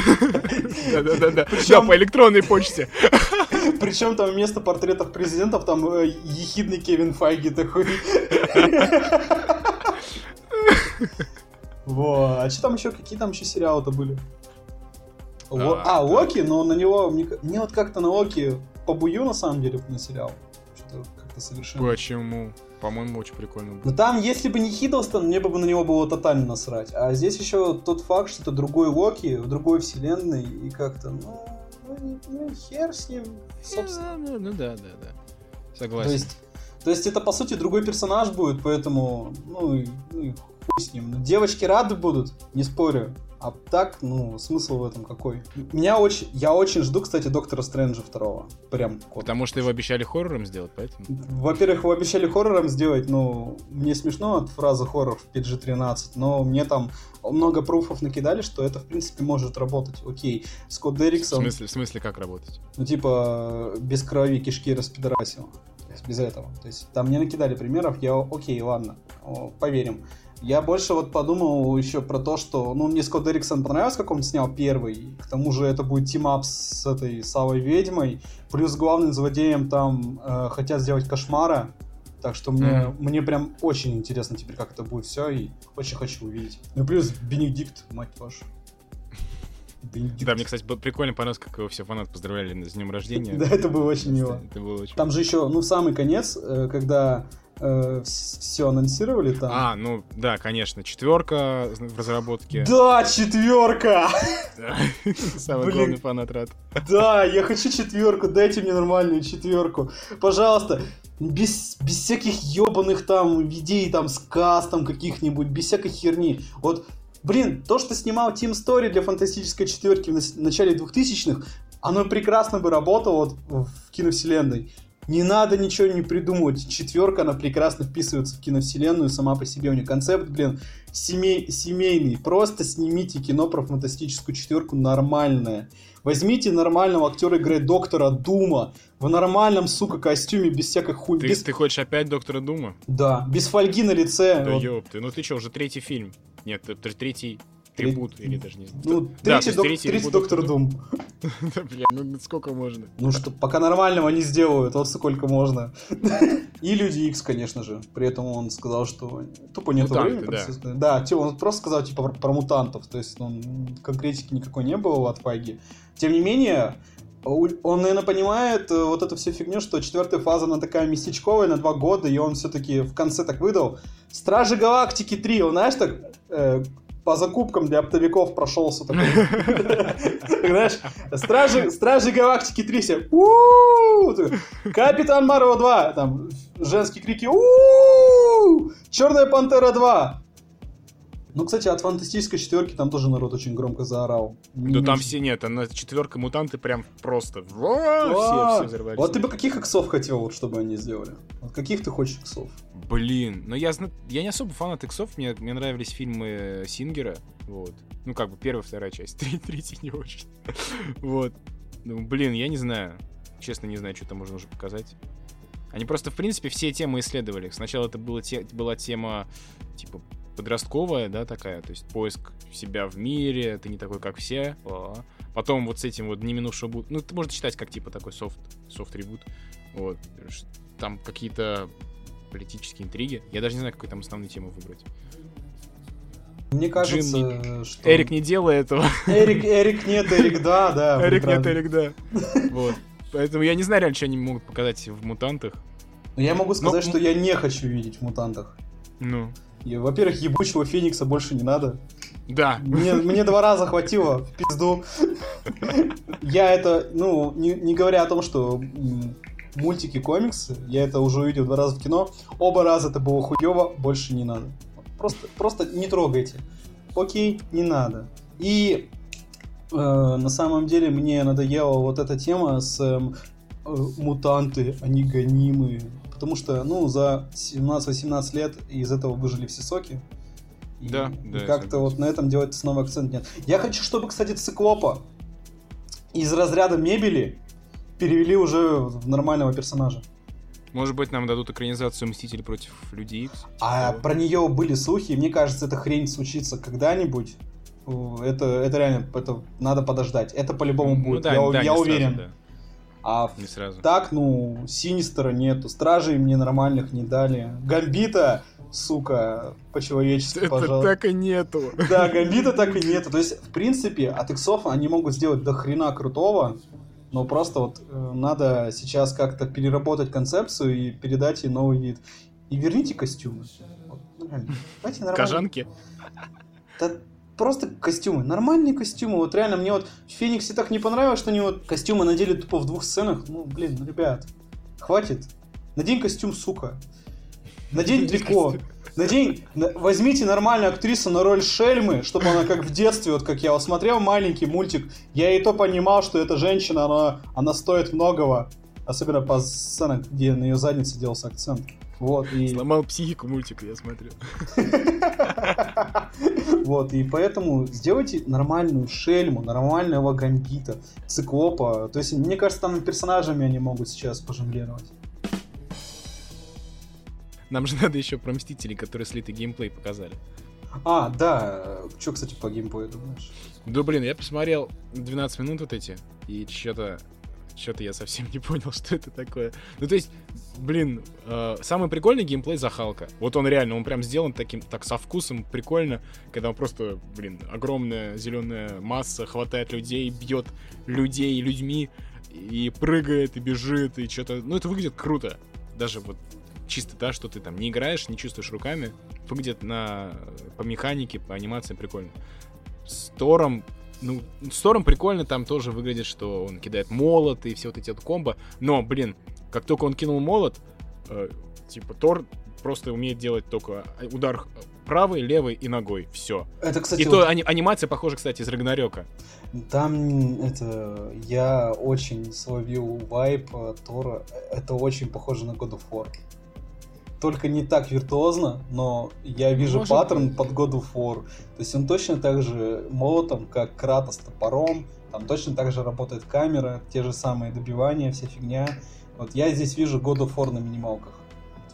Да-да-да. Да, по электронной почте. Причем там вместо портретов президентов там э, ехидный Кевин Файги такой. Во, а что там еще, какие там еще сериалы-то были? Ло- А, А, да. Локи, но на него, мне, мне вот как-то на Локи побую на самом деле на сериал. Что-то как-то совершенно... Почему? По-моему, очень прикольно было. Но там, если бы не Хиддлстон, мне бы на него было тотально насрать. А здесь еще тот факт, что это другой Локи, в другой вселенной, и как-то, ну, ну, ну, хер с ним, собственно. Ну, ну да, да, да. То Согласен. есть, то есть это, по сути, другой персонаж будет, поэтому, ну, ну и хуй с ним. Девочки рады будут, не спорю. А так, ну, смысл в этом какой? Меня очень, я очень жду, кстати, Доктора Стрэнджа второго. Прям. вот. Потому что его обещали хоррором сделать, поэтому... Во-первых, его обещали хоррором сделать, ну, мне смешно от фразы хоррор в PG-13, но мне там много пруфов накидали, что это, в принципе, может работать. Окей, Скотт В Дерриксон, смысле, в смысле, как работать? ну, типа, без крови кишки распидорасил. Без этого. То есть там не накидали примеров, я, окей, ладно, поверим. Я больше вот подумал еще про то, что, ну, мне Скотт Дерриксон понравился, как он снял первый. К тому же это будет team-up с этой, с Алой Ведьмой. Плюс главным злодеем там э, хотят сделать Кошмара. Так что мне, Мгм. мне прям очень интересно теперь, как это будет все, и очень хочу увидеть. Ну, плюс Бенедикт, мать вашу. Бенедикт. Да, мне, кстати, было прикольно понравилось, как его все фанаты поздравляли с днем рождения. Да, это было очень мило. Это было очень... Там же еще, ну, в самый конец, э, все анонсировали там. А, ну, да, конечно, четверка в разработке. Да, четверка! Самый Блин. главный фанат рад. Да, я хочу четверку, дайте мне нормальную четверку. Пожалуйста, без, без всяких ебаных там идей, там, сказ там каких-нибудь, без всякой херни. Вот, блин, то, что снимал Team Story для фантастической четверки в начале 2000-х, оно прекрасно бы работало вот в киновселенной. Не надо ничего не придумывать. Четверка, она прекрасно вписывается в киновселенную сама по себе. У нее концепт, блин, семей, семейный. Просто снимите кино про фантастическую четверку нормальное. Возьмите нормального актера играть доктора Дума в нормальном, сука, костюме, без всякой хуй. Ты, без- ты хочешь опять Доктора Дума? Да, без фольги на лице. Да Вот. ёпты, ну ты что, уже третий фильм? Нет, третий Ребут, или даже не знаю. Ну, третий, док- третий ребут доктор Дум. Да, бля, ну сколько можно? Ну что, пока нормального не сделают, вот сколько можно. И Люди Икс, конечно же. При этом он сказал, что тупо нет времени. да. он просто сказал типа про, мутантов. То есть он, конкретики никакой не было от Файги. Тем не менее, он, наверное, понимает э, вот эту всю фигню, что четвертая фаза, она такая местечковая на два года, и он все-таки в конце так выдал. Стражи Галактики 3, он, знаешь, так э, по закупкам для оптовиков прошелся такой. Знаешь, Стражи, Стражи Галактики 3 все. Капитан Марвел 2. Там женские крики. Черная Пантера 2. Ну, кстати, от фантастической четверки там тоже народ очень громко заорал. Да там все нет, она четверка мутанты прям просто. Все, все взорвались. Вот ты бы каких иксов хотел, вот, чтобы они сделали? Вот каких ты хочешь иксов? Блин, ну я, я не особо фанат иксов, мне, мне нравились фильмы Сингера, вот. Ну, как бы первая, вторая часть, третья не очень. Вот. Ну, блин, я не знаю. Честно, не знаю, что там можно уже показать. Они просто, в принципе, все темы исследовали. Сначала это было те- была тема, типа, подростковая, да, такая, то есть поиск себя в мире, ты не такой, как все. Потом вот с этим вот не минувшего будут... Ну, это можно считать как, типа, такой софт, софт-ребут. Вот. Там какие-то политические интриги. Я даже не знаю, какую там основную тему выбрать. Мне кажется, Джим что... Эрик, не делай этого. Эрик, Эрик нет, Эрик да, да. Эрик нет. Эрик да. Вот. Поэтому я не знаю реально, что они могут показать в мутантах. Но я могу сказать, Ну, что я не хочу видеть в мутантах. Ну, во-первых, ебучего Феникса больше не надо. Да. Мне, мне два раза хватило в пизду. Я это, ну, не, не говоря о том, что мультики, комиксы, я это уже увидел два раза в кино, оба раза это было хуево, больше не надо. Просто, просто не трогайте. Окей, не надо. И э, на самом деле мне надоела вот эта тема с э, мутанты, они гонимые. Потому что, ну, за 17-18 лет из этого выжили все соки. И, да, да. как-то вот на этом делать снова акцент нет. Я хочу, чтобы, кстати, циклопа из разряда мебели перевели уже в нормального персонажа. Может быть, нам дадут экранизацию Мстителей против Людей Икс? А про нее были слухи, и мне кажется, эта хрень случится когда-нибудь. Это, это реально, это надо подождать. Это по-любому ну, будет, да, я, да, я уверен. Сразу, да. А не сразу. так, ну, Синистера нету, Стражей мне нормальных не дали. Гамбита, сука, по-человечески, Это пожалуйста. так и нету. Да, Гамбита так и нету. То есть, в принципе, от иксов они могут сделать до хрена крутого, но просто вот э, надо сейчас как-то переработать концепцию и передать ей новый вид. И верните костюмы. Вот, нормально. Кожанки? Да, просто костюмы. Нормальные костюмы. Вот реально, мне вот в Фениксе так не понравилось, что они вот костюмы надели тупо в двух сценах. Ну, блин, ну, ребят, хватит. Надень костюм, сука. Надень трико. Надень, возьмите нормальную актрису на роль Шельмы, чтобы она как в детстве, вот как я вот смотрел маленький мультик, я и то понимал, что эта женщина, она, она стоит многого. Особенно по сценам, где на ее заднице делался акцент. Вот, и... Сломал психику мультика, я смотрю. Вот, и поэтому сделайте нормальную шельму, нормального гамбита, циклопа. То есть, мне кажется, там персонажами они могут сейчас пожонглировать. Нам же надо еще про Мстителей, которые слитый геймплей показали. А, да. Что, кстати, по геймплею думаешь? Да, блин, я посмотрел 12 минут вот эти, и что-то что-то я совсем не понял, что это такое. Ну, то есть, блин, э, самый прикольный геймплей за Халка. Вот он реально, он прям сделан таким, так со вкусом, прикольно, когда он просто, блин, огромная зеленая масса хватает людей, бьет людей людьми, и прыгает, и бежит, и что-то... Ну, это выглядит круто. Даже вот чисто, да, что ты там не играешь, не чувствуешь руками, выглядит на, по механике, по анимации прикольно. С Тором, ну, с Тором прикольно, там тоже выглядит, что он кидает молот и все вот эти вот комбо, но, блин, как только он кинул молот, э, типа, Тор просто умеет делать только удар правой, левой и ногой. Все. Это, кстати, и вот... то ани- анимация похожа, кстати, из Рагнарёка. Там это я очень словил вайп Тора. Это очень похоже на God of War только не так виртуозно, но я вижу Может паттерн быть. под God of War. То есть он точно так же молотом, как Кратос топором, там точно так же работает камера, те же самые добивания, вся фигня. Вот я здесь вижу God of War на минималках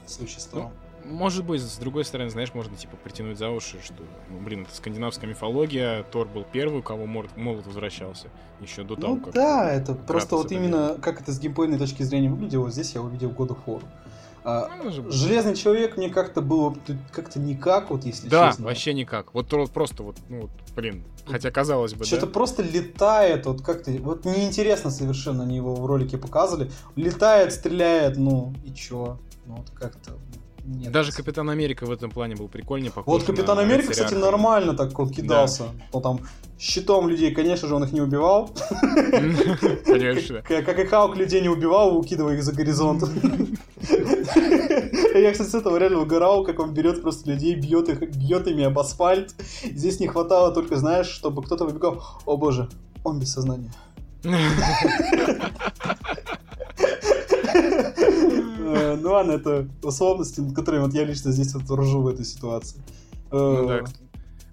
в случае с Ну, может быть, с другой стороны, знаешь, можно типа притянуть за уши, что, ну, блин, это скандинавская мифология, Тор был первый, у кого молот, молот возвращался еще до того, ну, как... да, это просто вот именно, как это с геймплейной точки зрения выглядело, здесь я увидел God of War. А, ну, Железный человек мне как-то было как-то никак, вот если да, честно. Да, вообще никак. Вот просто вот, ну, вот, блин, хотя казалось бы, Что-то да? просто летает, вот как-то, вот неинтересно совершенно они его в ролике показывали. Летает, стреляет, ну, и чё? Ну, вот как-то... Нет. Даже Капитан Америка в этом плане был прикольнее похож Вот Капитан Америка, кстати, нормально так вот кидался. Да. Он там щитом людей, конечно же, он их не убивал. Конечно. Как и Хаук людей не убивал, укидывая их за горизонт. Я, кстати, с этого реально угорал, как он берет просто людей, бьет их, бьет ими об асфальт. Здесь не хватало только, знаешь, чтобы кто-то выбегал. О боже, он без сознания. Э, ну ладно, это условности, над которыми вот я лично здесь вот ржу в этой ситуации. Ну да, э,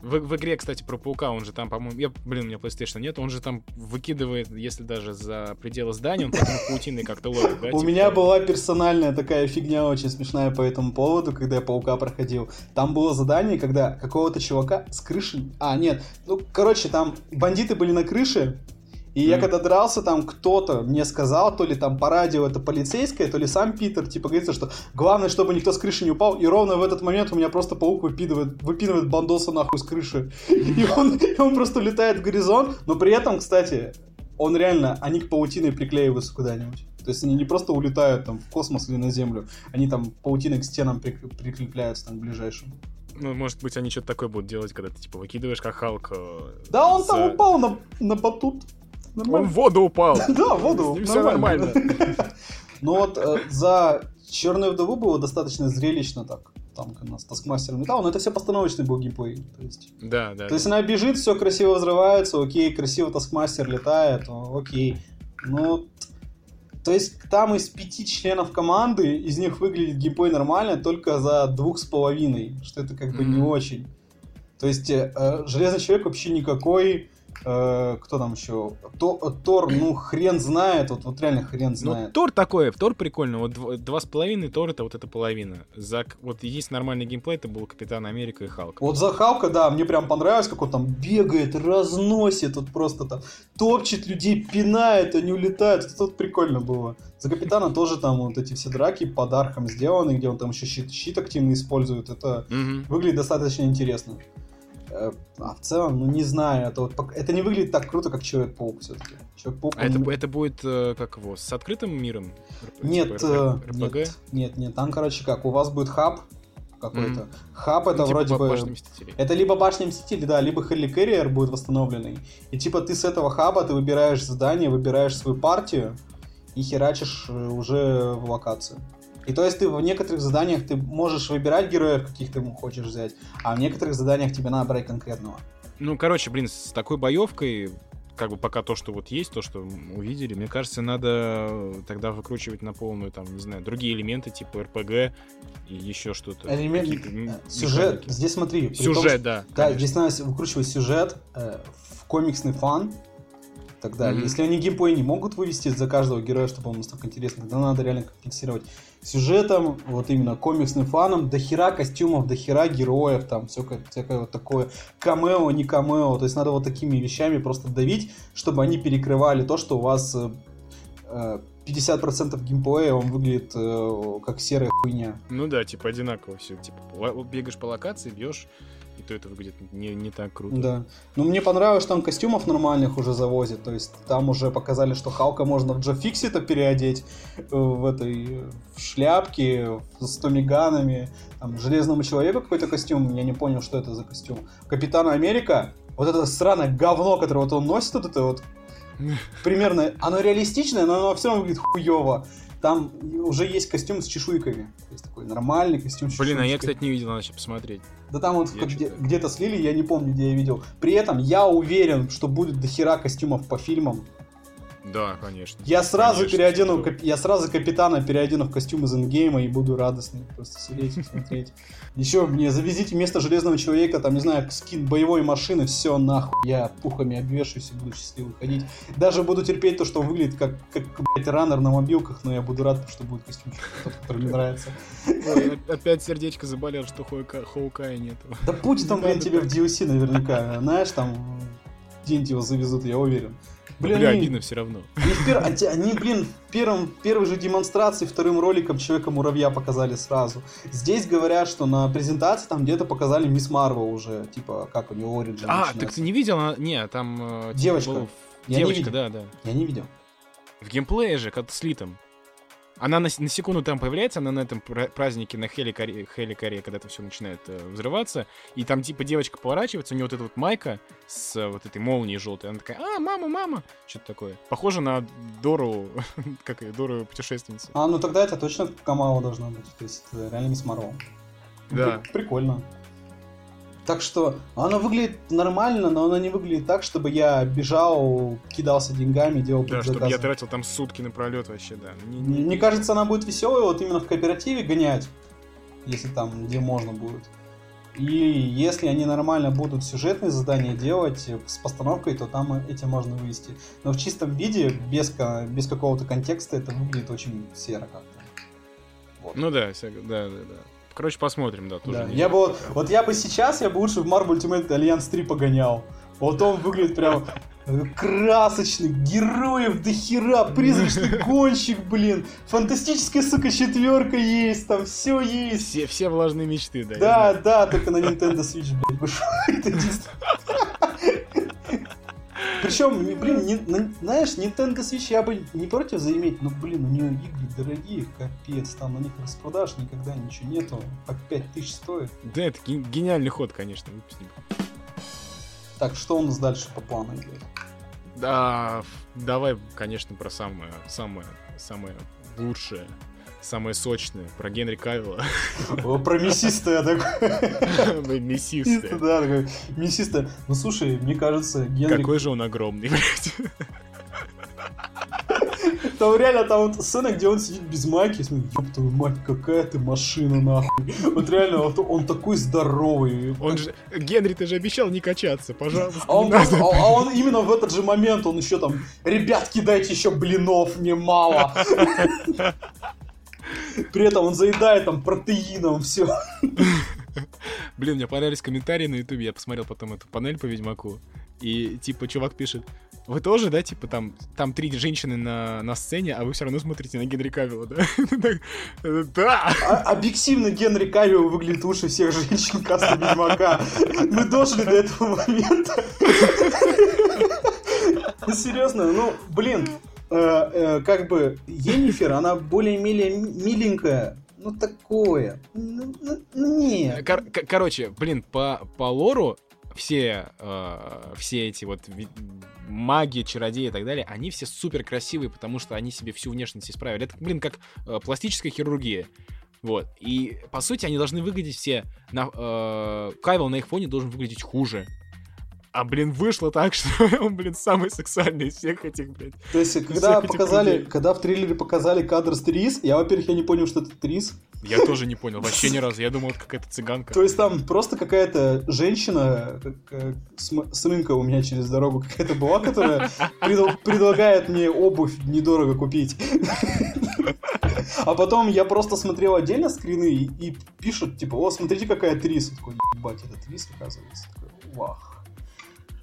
в, в игре, кстати, про паука, он же там, по-моему, я, блин, у меня PlayStation нет, он же там выкидывает, если даже за пределы здания, он потом паутиной как-то ловит, да? У типа меня была персональная такая фигня очень смешная по этому поводу, когда я паука проходил. Там было задание, когда какого-то чувака с крыши... А, нет, ну, короче, там бандиты были на крыше, и mm. я когда дрался, там кто-то мне сказал, то ли там по радио это полицейское, то ли сам Питер, типа говорится, что главное, чтобы никто с крыши не упал. И ровно в этот момент у меня просто паук выпидывает, выпинывает бандоса нахуй с крыши. И он, и он просто улетает в горизонт, но при этом, кстати, он реально, они к паутиной приклеиваются куда-нибудь. То есть они не просто улетают там в космос или на Землю, они там паутиной к стенам прикрепляются там к ближайшим. Ну, может быть, они что-то такое будут делать, когда ты, типа, выкидываешь как Халк. э, Да, он за- там упал на, на батут. Он Нормально. в воду упал. Да, в воду. Всё нормально. Ну вот э, за Черную вдову было достаточно зрелищно так. Там как у нас Таскмастер летал, но это все постановочный был геймплей. То есть, Да, да. то есть она бежит, все красиво взрывается, окей, красиво Таскмастер летает, окей. Ну, то есть там из пяти членов команды, из них выглядит геймплей нормально только за двух с половиной, что это как бы не Мгм. очень. То есть э, э, Железный Человек вообще никакой, э, кто там еще? То- Тор, ну хрен знает, вот, вот реально хрен Ну, знает. Тор такой, Тор прикольно. Вот дв- два с половиной Тор это вот эта половина. За, вот есть нормальный геймплей, это был Капитан Америка и Халк. Вот за Халка, да, мне прям понравилось, как он там бегает, разносит, вот просто там топчет людей, пинает, они улетают. Это тут прикольно было. За Капитана тоже там вот эти все драки под архом сделаны, где он там еще щит, щит активно использует. Это выглядит достаточно интересно. Э, А в целом, ну не знаю, это, вот, это не выглядит так круто, как Человек-паук все-таки. Человек-паук, А это, он- бу- это будет, э, как его, с открытым миром? Нет, типа э, РП- РПГ? нет, нет, нет, там, короче, как, у вас будет хаб какой-то. Мгм. Хаб это Ну, типа вроде бы... Это либо башня Мстителей, да, либо Хелли Кэрриер будет восстановленный. И типа ты с этого хаба, ты выбираешь задание, выбираешь свою партию и херачишь э, уже в локацию. И то есть ты в некоторых заданиях ты можешь выбирать героев, каких ты хочешь взять, а в некоторых заданиях тебе надо брать конкретного. Ну, короче, блин, с такой боевкой, как бы пока то, что вот есть, то, что увидели, мне кажется, надо тогда выкручивать на полную, там, не знаю, другие элементы, типа РПГ и еще что-то. Элемент- э, Сюжет, механики. здесь смотри. при том, Сюжет, да. Да, конечно. здесь надо выкручивать сюжет э, в комиксный фан. Тогда, Мгм. если они геймплей не могут вывести за каждого героя, чтобы он настолько интересный, тогда надо реально компенсировать сюжетом, вот именно комиксным фаном, до хера костюмов, до хера героев, там, всякое, всякое вот такое, камео, не камео, то есть надо вот такими вещами просто давить, чтобы они перекрывали то, что у вас э, э, 50% геймплея, он выглядит э, как серая хуйня. Ну да, типа одинаково все. Типа бегаешь по локации, бьешь, и то это выглядит не, не так круто. Да. Ну, мне понравилось, что там костюмов нормальных уже завозят. То есть там уже показали, что Халка можно в Джо Фиксита переодеть э, в этой в шляпке, с томиганами. Там Железному человеку какой-то костюм, я не понял, что это за костюм. Капитана Америка, вот это сраное говно, которое вот он носит, вот это вот примерно, оно реалистичное, но оно все равно выглядит хуево. Там уже есть костюм с чешуйками. То есть такой нормальный костюм с Блин, а я, кстати, не видел, надо сейчас посмотреть. Да там вот где- где-то слили, я не помню, где я видел. При этом я уверен, что будет дохера костюмов по фильмам. Да, конечно. Я сразу Конечно, переодену, что- кап- я сразу капитана переодену в костюм из эндгейма и буду радостный просто сидеть и смотреть. Еще мне завезите вместо железного человека, там, не знаю, скин боевой машины, все нахуй. Я пухами обвешаюсь и буду счастливый ходить. Даже буду терпеть то, что выглядит как, как блядь, раннер на мобилках, но я буду рад, что будет костюм, тот, который мне нравится. Ой, опять сердечко заболело, что Хоука- Хоукая нету. Да путь там, блин, тебе в DLC наверняка. Знаешь, там где-нибудь его завезут, я уверен. Блин, Бля, они, обидно все равно. они они, блин, в первом, первой же демонстрации вторым роликом Человека-муравья показали сразу. Здесь говорят, что на презентации там где-то показали Мисс Марвел уже, типа, как у нее Origin А, начинается. так ты не видел? она- Не, там... э, типа, Девочка. был- Я Девочка, да, да. Я не видел. В геймплее же, как с Литом. Она на, на секунду там появляется, она на этом пра- празднике на Хеликаре, Хеликаре, когда это все начинает э, взрываться, и там типа девочка поворачивается, у нее вот эта вот майка с э, вот этой молнией желтой, она такая, а, мама, мама, что-то такое. Похоже на Дору, как ее, Дору путешественницу. А, ну тогда это точно Камала должна быть. То есть это реально Мисс Марвел. Да. При- Прикольно. Так что она выглядит нормально, но она не выглядит так, чтобы я бежал, кидался деньгами, делал Да, чтобы я тратил там сутки напролет вообще, да. Не- Мне не- мне кажется, она будет веселой вот именно в кооперативе гонять, если там, где можно будет. И если они нормально будут сюжетные задания делать э, с постановкой, то там этим можно вывести. Но в чистом виде, без, без какого-то контекста, это выглядит очень серо как-то. Вот. Ну да, да, да, да. Короче, посмотрим, да, тоже. Да, Я бы, вот, вот я бы сейчас, я бы лучше в Marvel Ultimate Alliance 3 погонял. Вот он выглядит прям красочный, героев до хера, призрачный гонщик, блин. Фантастическая, сука, четверка есть, там все есть. Все, все влажные мечты, да. Да, да, только на Nintendo Switch, блядь. Это. Причем, блин, не, знаешь, Nintendo Switch я бы не против заиметь, но, блин, у нее игры дорогие, капец, там на них распродаж никогда ничего нету, по 5000 стоит. Да, это гениальный ход, конечно, выпустим. Так, что у нас дальше по плану идет? Да, давай, конечно, про самое, самое, самое лучшее самое сочное, про Генри Кавилла. Про мясистое такое. Мясистое. Да, такое мясистое. Ну, слушай, мне кажется, Генри... Какой же он огромный, блядь. Там реально там вот сцена, где он сидит без майки, и смотрит, ёб твою мать, какая ты машина, нахуй. Вот реально, вот он такой здоровый. Он же, Генри, ты же обещал не качаться, пожалуйста. А он, а, а он именно в этот же момент, он еще там, ребят, кидайте еще блинов, мне мало. При этом он заедает там протеином все. Блин, мне понравились комментарии на ютубе, я посмотрел потом эту панель по Ведьмаку, и типа чувак пишет, вы тоже, да, типа там, там три женщины на, на сцене, а вы все равно смотрите на Генри Кавилла, да? Да! А, объективно Генри Кавилл выглядит лучше всех женщин каста Ведьмака. Мы дожили до этого момента. Серьезно, ну, блин, как бы Енифер, она более-менее миленькая, ну такое. Ну, ну, ну нет. Кор- короче, блин, по, по лору все, э, все эти вот маги, чародеи и так далее, они все супер красивые, потому что они себе всю внешность исправили. Это, блин, как э, пластическая хирургия. Вот. И, по сути, они должны выглядеть все... На, э, Кайвел на их фоне должен выглядеть хуже. А, блин, вышло так, что он, блин, самый сексуальный из всех этих, блядь. То есть, когда показали, когда в трейлере показали кадр с Трис, я, во-первых, я не понял, что это Трис. Я тоже не понял, вообще ни разу. Я думал, это какая-то цыганка. То есть там просто какая-то женщина как, с, рынка у меня через дорогу какая-то была, которая предлагает мне обувь недорого купить. А потом я просто смотрел отдельно скрины и, и пишут, типа, о, смотрите, какая Трис. Я такой, ебать, это Трис, оказывается. Такой, вах.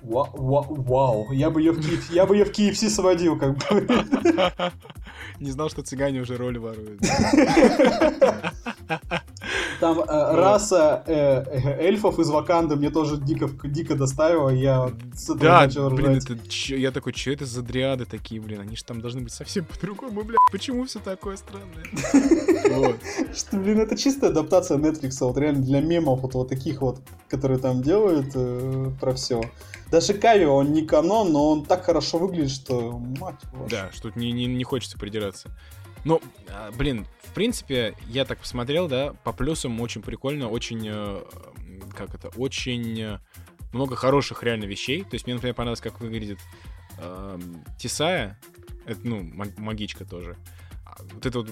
Вау, я бы ее в Киев, я бы ее в KFC сводил, как бы. Не знал, что цыгане уже роли воруют. Там э, раса э, э, эльфов из Ваканды мне тоже дико, дико доставила, я с этого да, начал блин, это, ч, я такой, что это за дриады такие, блин, они же там должны быть совсем по-другому, блин, почему все такое странное? Что, блин, это чистая адаптация Netflix, вот реально для мемов вот, вот таких вот, которые там делают про все. Даже Кави, он не канон, но он так хорошо выглядит, что мать ваша. Да, что не, не, не хочется придираться. Ну, а, блин, в принципе, я так посмотрел, да, по плюсам очень прикольно, очень, э, как это, очень э, много хороших реально вещей. То есть мне, например, понравилось, как выглядит э, Тесая, это, ну, магичка тоже. А вот эта вот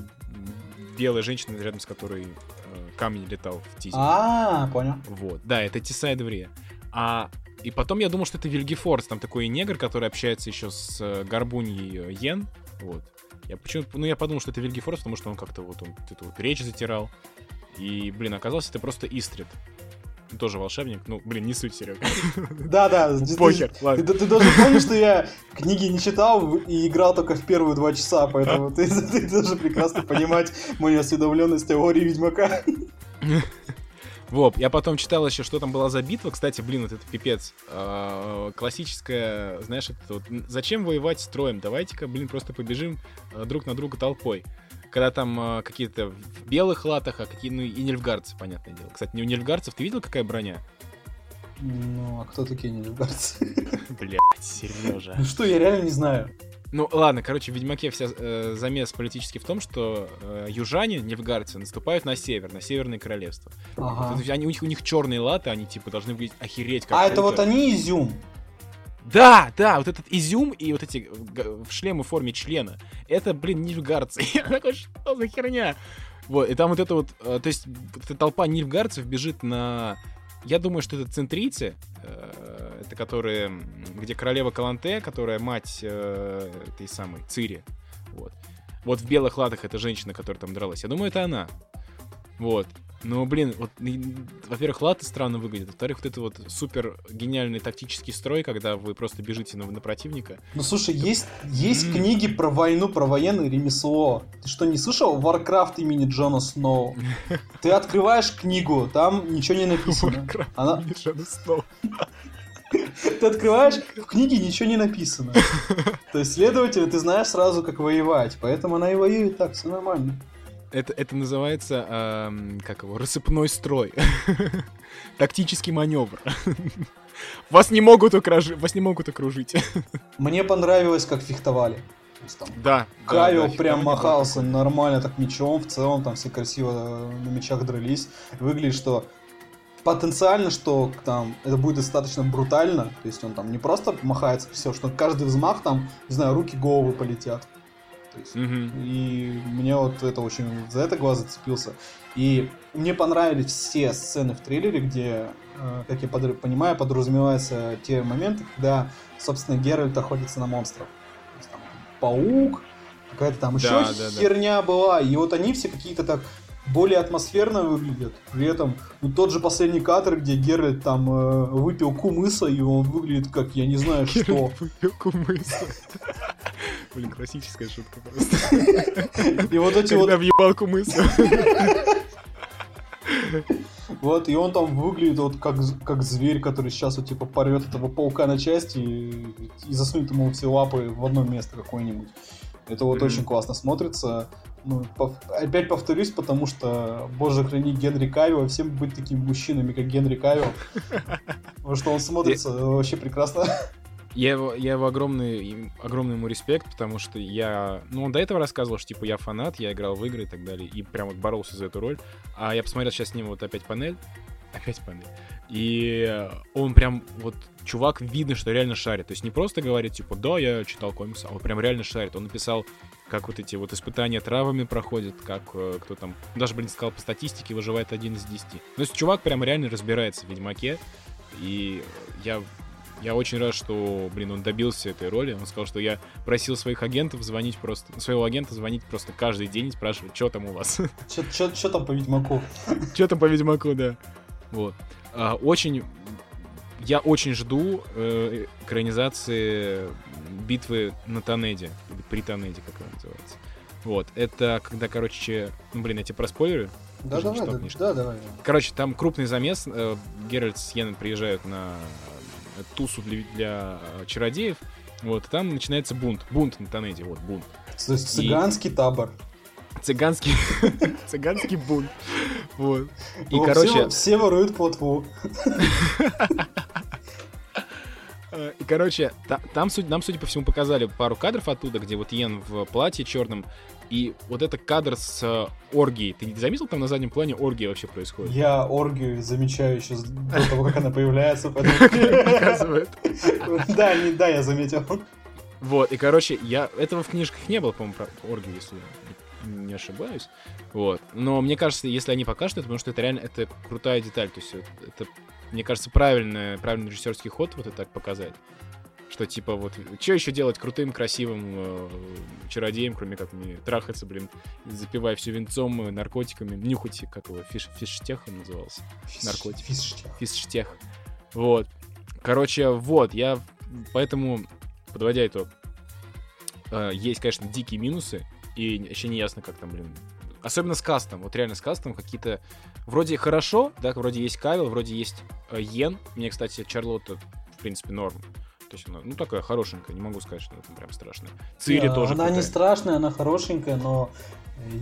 белая женщина, рядом с которой э, камень летал в тизе. А, понял. Вот, да, это Тесая Деврия. А и потом я думал, что это Вильгефорс, там такой негр, который общается еще с э, Горбуньей Йен, вот. Я почему ну я подумал, что это Вильгефорс, потому что он как-то вот он это вот речь затирал. И, блин, оказалось, это просто Истрид. Тоже волшебник. Ну, блин, не суть, Серега. Да, да. Похер, ладно. Ты, даже помнишь, что я книги не читал и играл только в первые два часа, поэтому ты, должен прекрасно понимать мою осведомленность теории Ведьмака. Вот, я потом читал еще, что там была за битва. Кстати, блин, вот это пипец. А, классическая, знаешь, это вот, зачем воевать строем? Давайте-ка, блин, просто побежим а, друг на друга толпой. Когда там а, какие-то в белых латах, а какие, ну, и нельфгарцы, понятное дело. Кстати, не у нельфгарцев ты видел, какая броня? Ну, а кто такие нельфгарцы? Блять, Сережа. Ну что, я реально не знаю. Ну, ладно, короче, в Ведьмаке вся э, замес политический в том, что э, южане, невгарцы, наступают на север, на Северное Королевство. Ага. Вот, они, у них, у них черные латы, они, типа, должны быть охереть как А это вот они изюм? Да, да, вот этот изюм и вот эти в шлемы в форме члена, это, блин, нильфгарцы. Я такой, что за херня? Вот, и там вот это вот, э, то есть, эта толпа нильфгарцев бежит на... Я думаю, что это центрийцы, э, это которые, где королева Каланте, которая мать э, этой самой Цири. Вот. Вот в белых латах эта женщина, которая там дралась. Я думаю, это она. Вот. Но, блин, вот, во-первых, латы странно выглядят, во-вторых, вот это вот супер гениальный тактический строй, когда вы просто бежите на, на противника. Ну, слушай, это... есть, есть mm. книги про войну, про военное ремесло. Ты что, не слышал Warcraft имени Джона Сноу? Ты открываешь книгу, там ничего не написано. Warcraft Она... имени Джона Сноу. Ты открываешь, в книге ничего не написано. То есть, следовательно, ты знаешь сразу, как воевать. Поэтому она и воюет так, все нормально. Это, это называется, эм, как его, рассыпной строй. Тактический маневр. Вас не могут окружить. Вас не могут окружить. Мне понравилось, как фехтовали. Там, да. Кайо да, да, прям махался нормально так мечом, в целом там все красиво на мечах дрались. Выглядит, что потенциально, что там это будет достаточно брутально, то есть он там не просто махается, все, что каждый взмах там, не знаю, руки, головы полетят. есть, mm-hmm. И мне вот это очень за это глаз зацепился. И мне понравились все сцены в трейлере, где, э, как я под, понимаю, подразумеваются те моменты, когда, собственно, Геральт охотится на монстров. То есть, там, паук, какая-то там еще да, херня да. была. И вот они все какие-то так более атмосферно выглядят. При этом ну, тот же последний кадр, где Геральт там э, выпил кумыса, и он выглядит как я не знаю что. Выпил кумыса. Блин, классическая шутка просто. И вот эти вот... Въебал кумыса. Вот, и он там выглядит вот как, как зверь, который сейчас вот типа порвет этого паука на части и, и засунет ему все лапы в одно место какое-нибудь. Это вот mm-hmm. очень классно смотрится. Ну, пов... опять повторюсь, потому что, боже, храни Генри Кавилла, всем быть такими мужчинами, как Генри Кавилл. Потому что он смотрится вообще прекрасно. Я его, я его огромный, огромный ему респект, потому что я... Ну, он до этого рассказывал, что, типа, я фанат, я играл в игры и так далее, и прям вот боролся за эту роль. А я посмотрел сейчас с ним вот опять панель, опять панель. И он прям, вот, чувак, видно, что реально шарит. То есть не просто говорит, типа, да, я читал комиксы, а он прям реально шарит. Он написал, как вот эти вот испытания травами проходят, как э, кто там, даже, блин, сказал, по статистике выживает один из десяти. То есть чувак прям реально разбирается в Ведьмаке. И я я очень рад, что, блин, он добился этой роли. Он сказал, что я просил своих агентов звонить просто, своего агента звонить просто каждый день и спрашивать, что там у вас. Что там по Ведьмаку? Что там по Ведьмаку, да. Вот. А, очень... Я очень жду э, экранизации битвы на Танеде. При Танеде, как она называется. Вот. Это когда, короче... Ну, блин, я тебе проспойлерю. Да, давай, да, да, давай. Короче, там крупный замес. Э, Геральт с Йеном приезжают на тусу для, для чародеев. Вот, и там начинается бунт. Бунт на Танеде, вот, бунт. То есть цыганский и... табор. Цыганский, цыганский бунт. Вот. И, ну, короче... Все, все воруют плотву. Э, и, короче, та, там, нам, судя по всему, показали пару кадров оттуда, где вот Йен в платье черном и вот этот кадр с э, оргией. Ты не заметил, там на заднем плане оргия вообще происходит? Я оргию замечаю еще до того, как она появляется. Показывает. Да, да, я заметил. Вот, и, короче, я... Этого в книжках не было, по-моему, про оргию, если не ошибаюсь. Вот. Но мне кажется, если они покажут это, потому что это реально это крутая деталь. То есть это, мне кажется, правильный, правильный режиссерский ход вот это так показать. Что типа вот, что еще делать крутым, красивым э, чародеем, кроме как мне трахаться, блин, запивая все венцом, э, наркотиками, нюхать, как его, фиш, фиштех он назывался? Фиш, Наркотик. Фиштех. Фиштех. Вот. Короче, вот, я поэтому, подводя итог, э, есть, конечно, дикие минусы, и еще не ясно, как там, блин, особенно с кастом, вот реально с кастом какие-то, вроде хорошо, да, вроде есть Кавил, вроде есть э, Йен, мне, кстати, Чарлотта, в принципе, норм, то есть она, ну, такая хорошенькая, не могу сказать, что она прям страшная. Цири yeah, тоже Она крутая. не страшная, она хорошенькая, но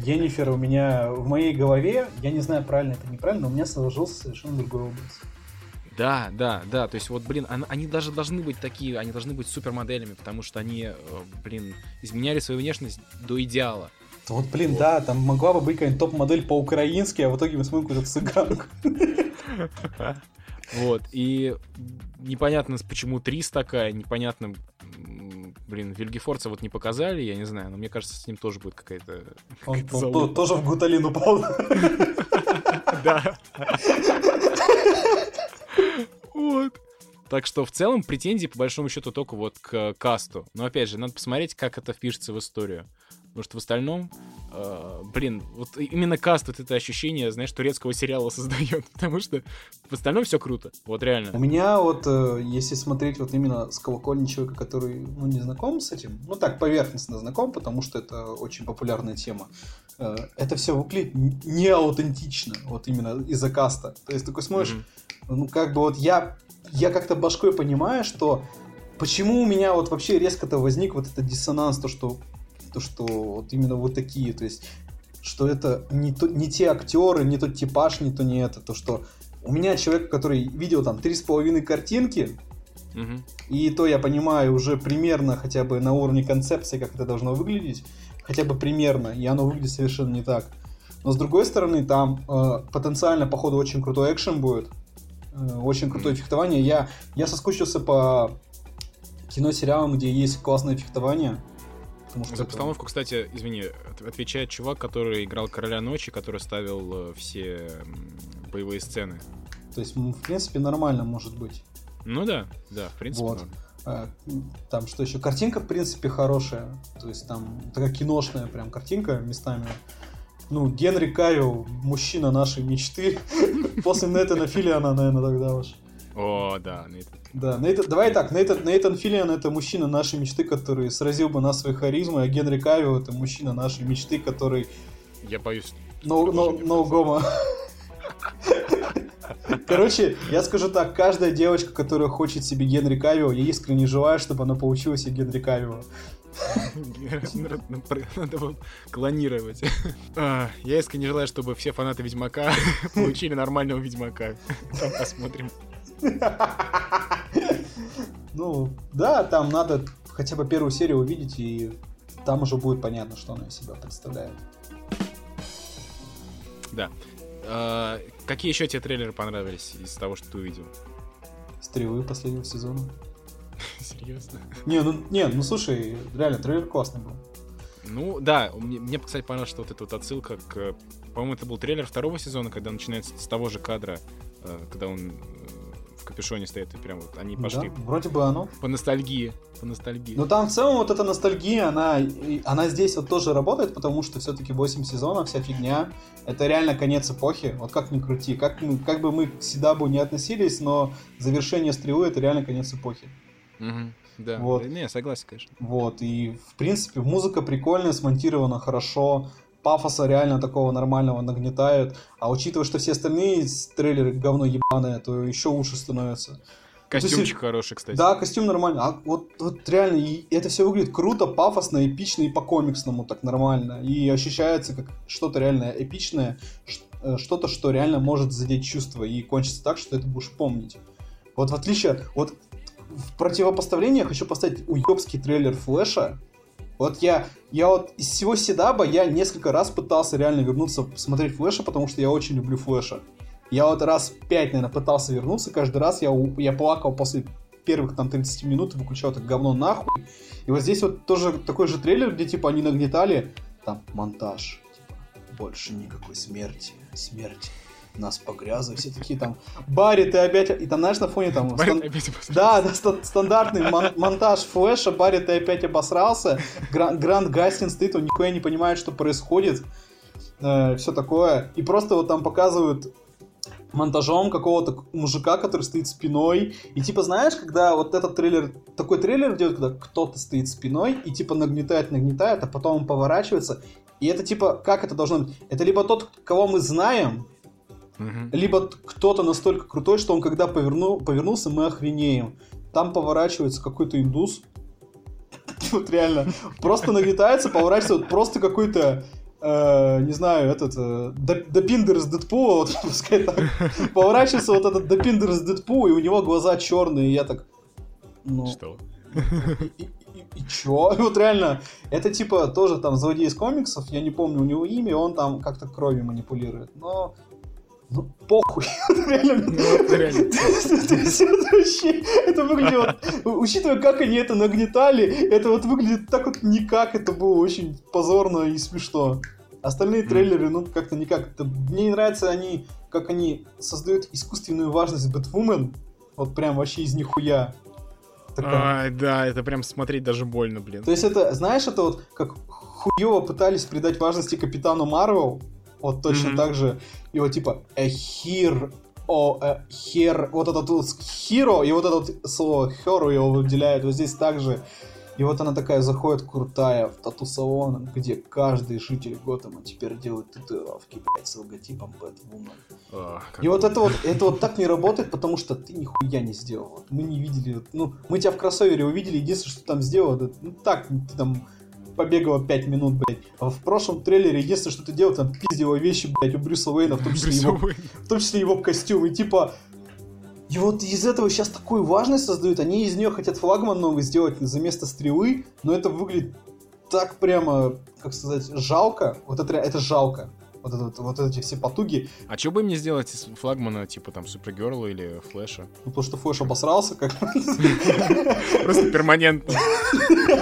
Енифер у меня в моей голове, я не знаю, правильно это неправильно, но у меня сложился совершенно другой образ. Да, да, да, то есть вот, блин, они даже должны быть такие, они должны быть супермоделями, потому что они, э, блин, изменяли свою внешность до идеала. Вот, блин, вот. да, там могла бы быть какая-нибудь топ-модель по-украински, а в итоге мы смотрим какую-то цыганку. Вот, и непонятно, почему Трис такая, непонятно, блин, Вильгефорца вот не показали, я не знаю, но мне кажется, с ним тоже будет какая-то... Он, он тоже в Гуталин упал. Да. Вот. Так что в целом претензии по большому счету только вот к касту. Но опять же, надо посмотреть, как это впишется в историю. Потому что в остальном, э, блин, вот именно каст вот это ощущение, знаешь, турецкого сериала создает. Потому что в остальном все круто. Вот реально. У меня вот, э, если смотреть вот именно с колокольни человека, который, ну, не знаком с этим, ну, так, поверхностно знаком, потому что это очень популярная тема, э, это все выглядит не аутентично, вот именно из-за каста. То есть такой смотришь, mm-hmm. Ну, как бы вот я я как-то башкой понимаю, что почему у меня вот вообще резко-то возник вот этот диссонанс, то, что то, что вот именно вот такие, то есть что это не, то, не те актеры, не тот типаж, не то не это, то что у меня человек, который видел там три с половиной картинки, угу. и то я понимаю уже примерно хотя бы на уровне концепции, как это должно выглядеть, хотя бы примерно, и оно выглядит совершенно не так. Но с другой стороны, там э, потенциально, походу, очень крутой экшен будет, очень крутое фехтование. Я, я соскучился по кино-сериалам, где есть классное фехтование. За постановку, кстати, извини, отвечает чувак, который играл Короля Ночи, который ставил э, все боевые сцены. То есть, в принципе, нормально может быть. Ну да, да, в принципе. Вот. А, там что еще? Картинка, в принципе, хорошая. То есть там такая киношная прям картинка местами. Ну, Генри Кавилл, мужчина нашей мечты. После Нэтана Филиана, наверное, тогда уж. О, да, Нейтан. Да, Нейтан, давай так, Нейтан, Нейтан Филлиан это мужчина нашей мечты, который сразил бы нас своей харизмой, а Генри Кавилл это мужчина нашей мечты, который... Я боюсь. No, no, no гомо. Короче, я скажу так, каждая девочка, которая хочет себе Генри Кавилла, я искренне желаю, чтобы она получила себе Генри Кавилла. Надо было клонировать. А, я искренне желаю, чтобы все фанаты Ведьмака получили нормального Ведьмака. Там посмотрим. Ну, да, там надо хотя бы первую серию увидеть, и там уже будет понятно, что она из себя представляет. Да. А, какие еще тебе трейлеры понравились из того, что ты увидел? Стрелы последнего сезона. Серьезно? Не, ну, не, ну слушай, реально, трейлер классный был. Ну, да, мне, мне, кстати, понравилось, что вот эта вот отсылка к... По-моему, это был трейлер второго сезона, когда начинается с того же кадра, э, когда он капюшоне стоят, и прям вот они пошли. Да, вроде бы оно. По ностальгии. По ностальгии. Но там в целом вот эта ностальгия, она, она здесь вот тоже работает, потому что все-таки 8 сезонов, вся фигня. Это реально конец эпохи. Вот как ни крути. Как, мы, как бы мы к Сидабу не относились, но завершение стрелы это реально конец эпохи. Угу. Да, вот. не, согласен, конечно. Вот, и в принципе музыка прикольная, смонтирована хорошо, пафоса реально такого нормального нагнетают. А учитывая, что все остальные трейлеры говно ебаное, то еще лучше становится. Костюмчик есть, хороший, кстати. Да, костюм нормальный. А вот, вот реально, и это все выглядит круто, пафосно, эпично и по-комиксному так нормально. И ощущается как что-то реально эпичное, э, что-то, что реально может задеть чувства и кончится так, что ты это будешь помнить. Вот в отличие, вот в противопоставление я хочу поставить уебский трейлер Флэша, вот я, я вот из всего Седаба я несколько раз пытался реально вернуться посмотреть Флэша, потому что я очень люблю Флэша. Я вот раз пять, наверное, пытался вернуться, каждый раз я, я плакал после первых там 30 минут и выключал это говно нахуй. И вот здесь вот тоже такой же трейлер, где типа они нагнетали, там монтаж, типа, больше никакой смерти, смерти нас погрязы, все такие там, Барри, ты опять... И там, знаешь, на фоне там... Стан... Да, да, ст- стандартный мон- монтаж флеша, Барри, ты опять обосрался, Гран- Грант Гастин стоит, он нихуя не понимает, что происходит, э, все такое. И просто вот там показывают монтажом какого-то мужика, который стоит спиной. И типа, знаешь, когда вот этот трейлер, такой трейлер делает, когда кто-то стоит спиной и типа нагнетает, нагнетает, а потом он поворачивается. И это типа, как это должно быть? Это либо тот, кого мы знаем, Угу. Либо кто-то настолько крутой, что он когда повернул, повернулся, мы охренеем. Там поворачивается какой-то индус. Вот реально. Просто нагнетается, поворачивается просто какой-то э, не знаю, этот э, Допиндер из Дэдпула, вот пускай так, поворачивается вот этот Допиндер из Дэдпула, и у него глаза черные, и я так, ну... Что? И, и, и, и чё? Вот реально, это типа тоже там злодей из комиксов, я не помню у него имя, он там как-то кровью манипулирует, но ну, похуй. Реально. Ну, это выглядит, учитывая, как они это нагнетали, это вот выглядит так вот никак, это было очень позорно и смешно. Остальные трейлеры, ну, как-то никак. мне не нравится они, как они создают искусственную важность Бэтвумен, вот прям вообще из нихуя. Ай, да, это прям смотреть даже больно, блин. То есть это, знаешь, это вот как хуево пытались придать важности Капитану Марвел, вот точно mm-hmm. так же. Вот типа a hero, о, a hero, вот этот вот hero, и вот это вот слово hero его выделяют. Вот здесь также И вот она такая заходит крутая в тату-салон, где каждый житель Готэма теперь делает татуировки, блядь, с логотипом Бэтвумен. А, И вот это вот, это вот так не работает, потому что ты нихуя не сделал. Мы не видели, ну, мы тебя в кроссовере увидели, единственное, что ты там сделал, это, ну так, ты там побегала 5 минут, блядь. А в прошлом трейлере единственное, что ты делал, там пиздила вещи, блядь, у Брюса Уэйна, в том числе его, в том числе его костюм. И типа, и вот из этого сейчас такую важность создают. Они из нее хотят флагман новый сделать за место Стрелы, но это выглядит так прямо, как сказать, жалко. Вот это, это жалко. Вот, это, вот, эти все потуги. А что бы им не сделать из флагмана, типа там Супергерла или Флэша? Ну, потому что Флэш обосрался, как... Просто перманентно.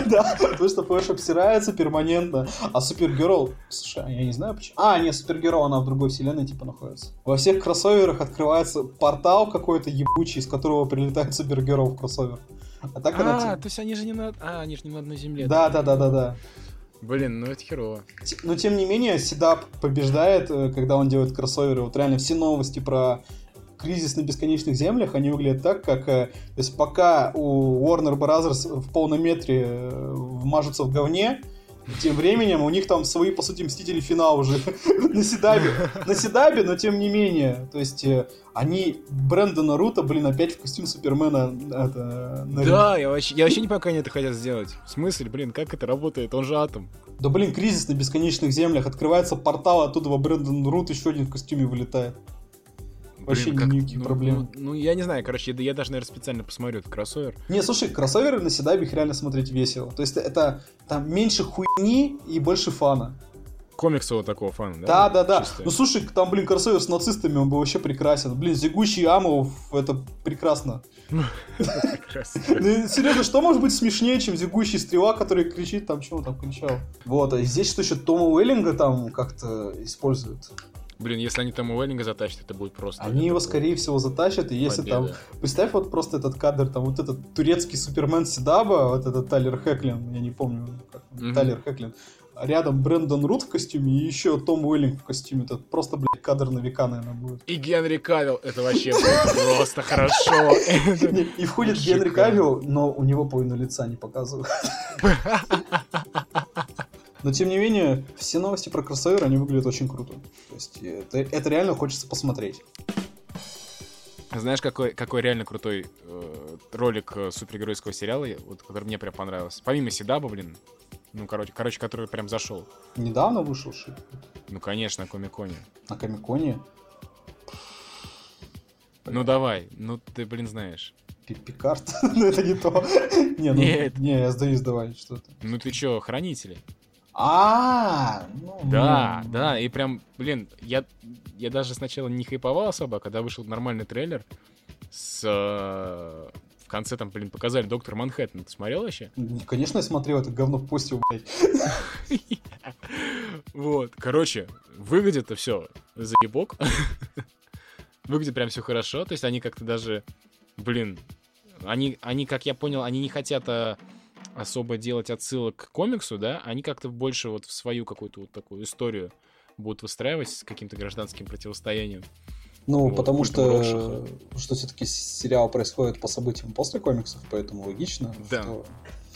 Да, потому что Флэш обсирается перманентно. А Супергерл... Слушай, а я не знаю почему. А, нет, Супергерл, она в другой вселенной типа находится. Во всех кроссоверах открывается портал какой-то ебучий, из которого прилетает Супергерл в кроссовер. А так она... А, ти- то есть они же не на... А, они же не на одной земле. Да, да, да, да, да. Блин, ну это херово. Но тем не менее, Седап побеждает, э, когда он делает кроссоверы. Вот реально все новости про кризис на бесконечных землях, они выглядят так, как... э, То есть пока у Warner Brothers в полном метре э, вмажутся в говне, тем временем у них там свои, по сути, Мстители финал уже на Седабе. На Седабе, но тем не менее. То есть э, они Брэндона Рута, блин, опять в костюм Супермена это, на- Да, я вообще, я вообще не как они это хотят сделать. В смысле, блин, как это работает? Он же атом. Да блин, кризис на бесконечных землях. Открывается портал, оттуда Брэндон Рут еще один в костюме вылетает. Вообще Блин, как- никаких ну, проблем. Ну, ну, я не знаю, короче, я, я даже, наверное, специально посмотрю этот кроссовер. Не, слушай, кроссоверы на Седабе их реально смотреть весело. То есть это там меньше хуйни и больше фана. Комиксового такого фана, да? Да, да, да. Чисто. Ну слушай, там, блин, кроссовер с нацистами, он был вообще прекрасен. Блин, зигущий Амов, это прекрасно. Ну, серьезно, что может быть смешнее, чем зигущий стрела, который кричит там, чего там кричал? Вот, а здесь что еще Тома Уэллинга там как-то используют. Блин, если они там Уэллинга затащат, это будет просто... Они его, будет скорее всего, затащат, и если там... победа. Представь вот просто этот кадр, там вот этот турецкий супермен Седаба, вот этот Тайлер Хэклин, я не помню, как Мгм. Тайлер Хэклин, а рядом Брэндон Рут в костюме и еще Том Уэллинг в костюме. Это просто, блядь, кадр на века, наверное, будет. И Генри Кавилл, это вообще просто хорошо. И входит Генри. Кавилл, но у него половину лица не показывают. Но тем не менее, все новости про кроссовер, они выглядят очень круто. То есть это, это реально хочется посмотреть. Знаешь, какой, какой реально крутой э, ролик э, супергеройского сериала, вот, который мне прям понравился? Помимо Седаба, блин, ну, короче, короче, который прям зашел. Недавно вышел шип Ну, конечно, на Комиконе. на Комиконе. Ну, давай, ну, ты, блин, знаешь. Пи- Пикард, но это не то. Не, ну, Нет. не, я сдаюсь, давай, что то Ну, ты чё, Хранители? А, ну, Да, ну, да, и прям, блин, я, я даже сначала не хайповал особо, а когда вышел нормальный трейлер с... э, в конце там, блин, показали Доктор Манхэттен. Ты смотрел вообще? Конечно, я смотрел это говно в постил, блядь. Вот, короче, выглядит это все заебок. Выглядит прям все хорошо. То есть они как-то даже, блин, они, они, как я понял, они не хотят а, особо делать отсылок к комиксу, да? Они как-то больше вот в свою какую-то вот такую историю будут выстраивать с каким-то гражданским противостоянием. Ну, Вот, потому что, что все-таки сериал происходит по событиям после комиксов, поэтому логично, Да. что...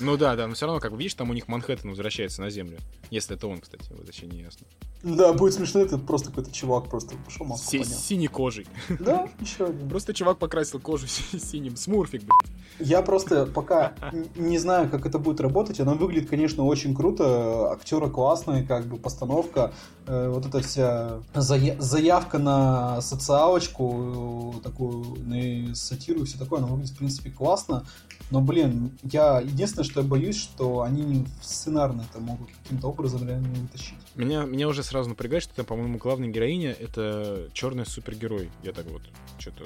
Ну да, да, но все равно, как бы видишь, там у них Манхэттен возвращается на Землю. Если это он, кстати, вот вообще не ясно. Да, будет смешно, это просто какой-то чувак просто пошел маску Си- поднял. синей кожей. Да, еще один. Просто чувак покрасил кожу си- синим. Смурфик, блин. Я просто пока не знаю, как это будет работать. Она выглядит, конечно, очень круто. Актеры классные, как бы постановка. Э, Вот эта вся зая- заявка на социалочку, э, такую, на сатиру и все такое, она выглядит, в принципе, классно. Но, блин, я единственное, что я боюсь, что они сценарно это могут каким-то образом реально не вытащить. Меня, меня уже сразу напрягает, что там, по-моему, главная героиня это черный супергерой. Я так вот что-то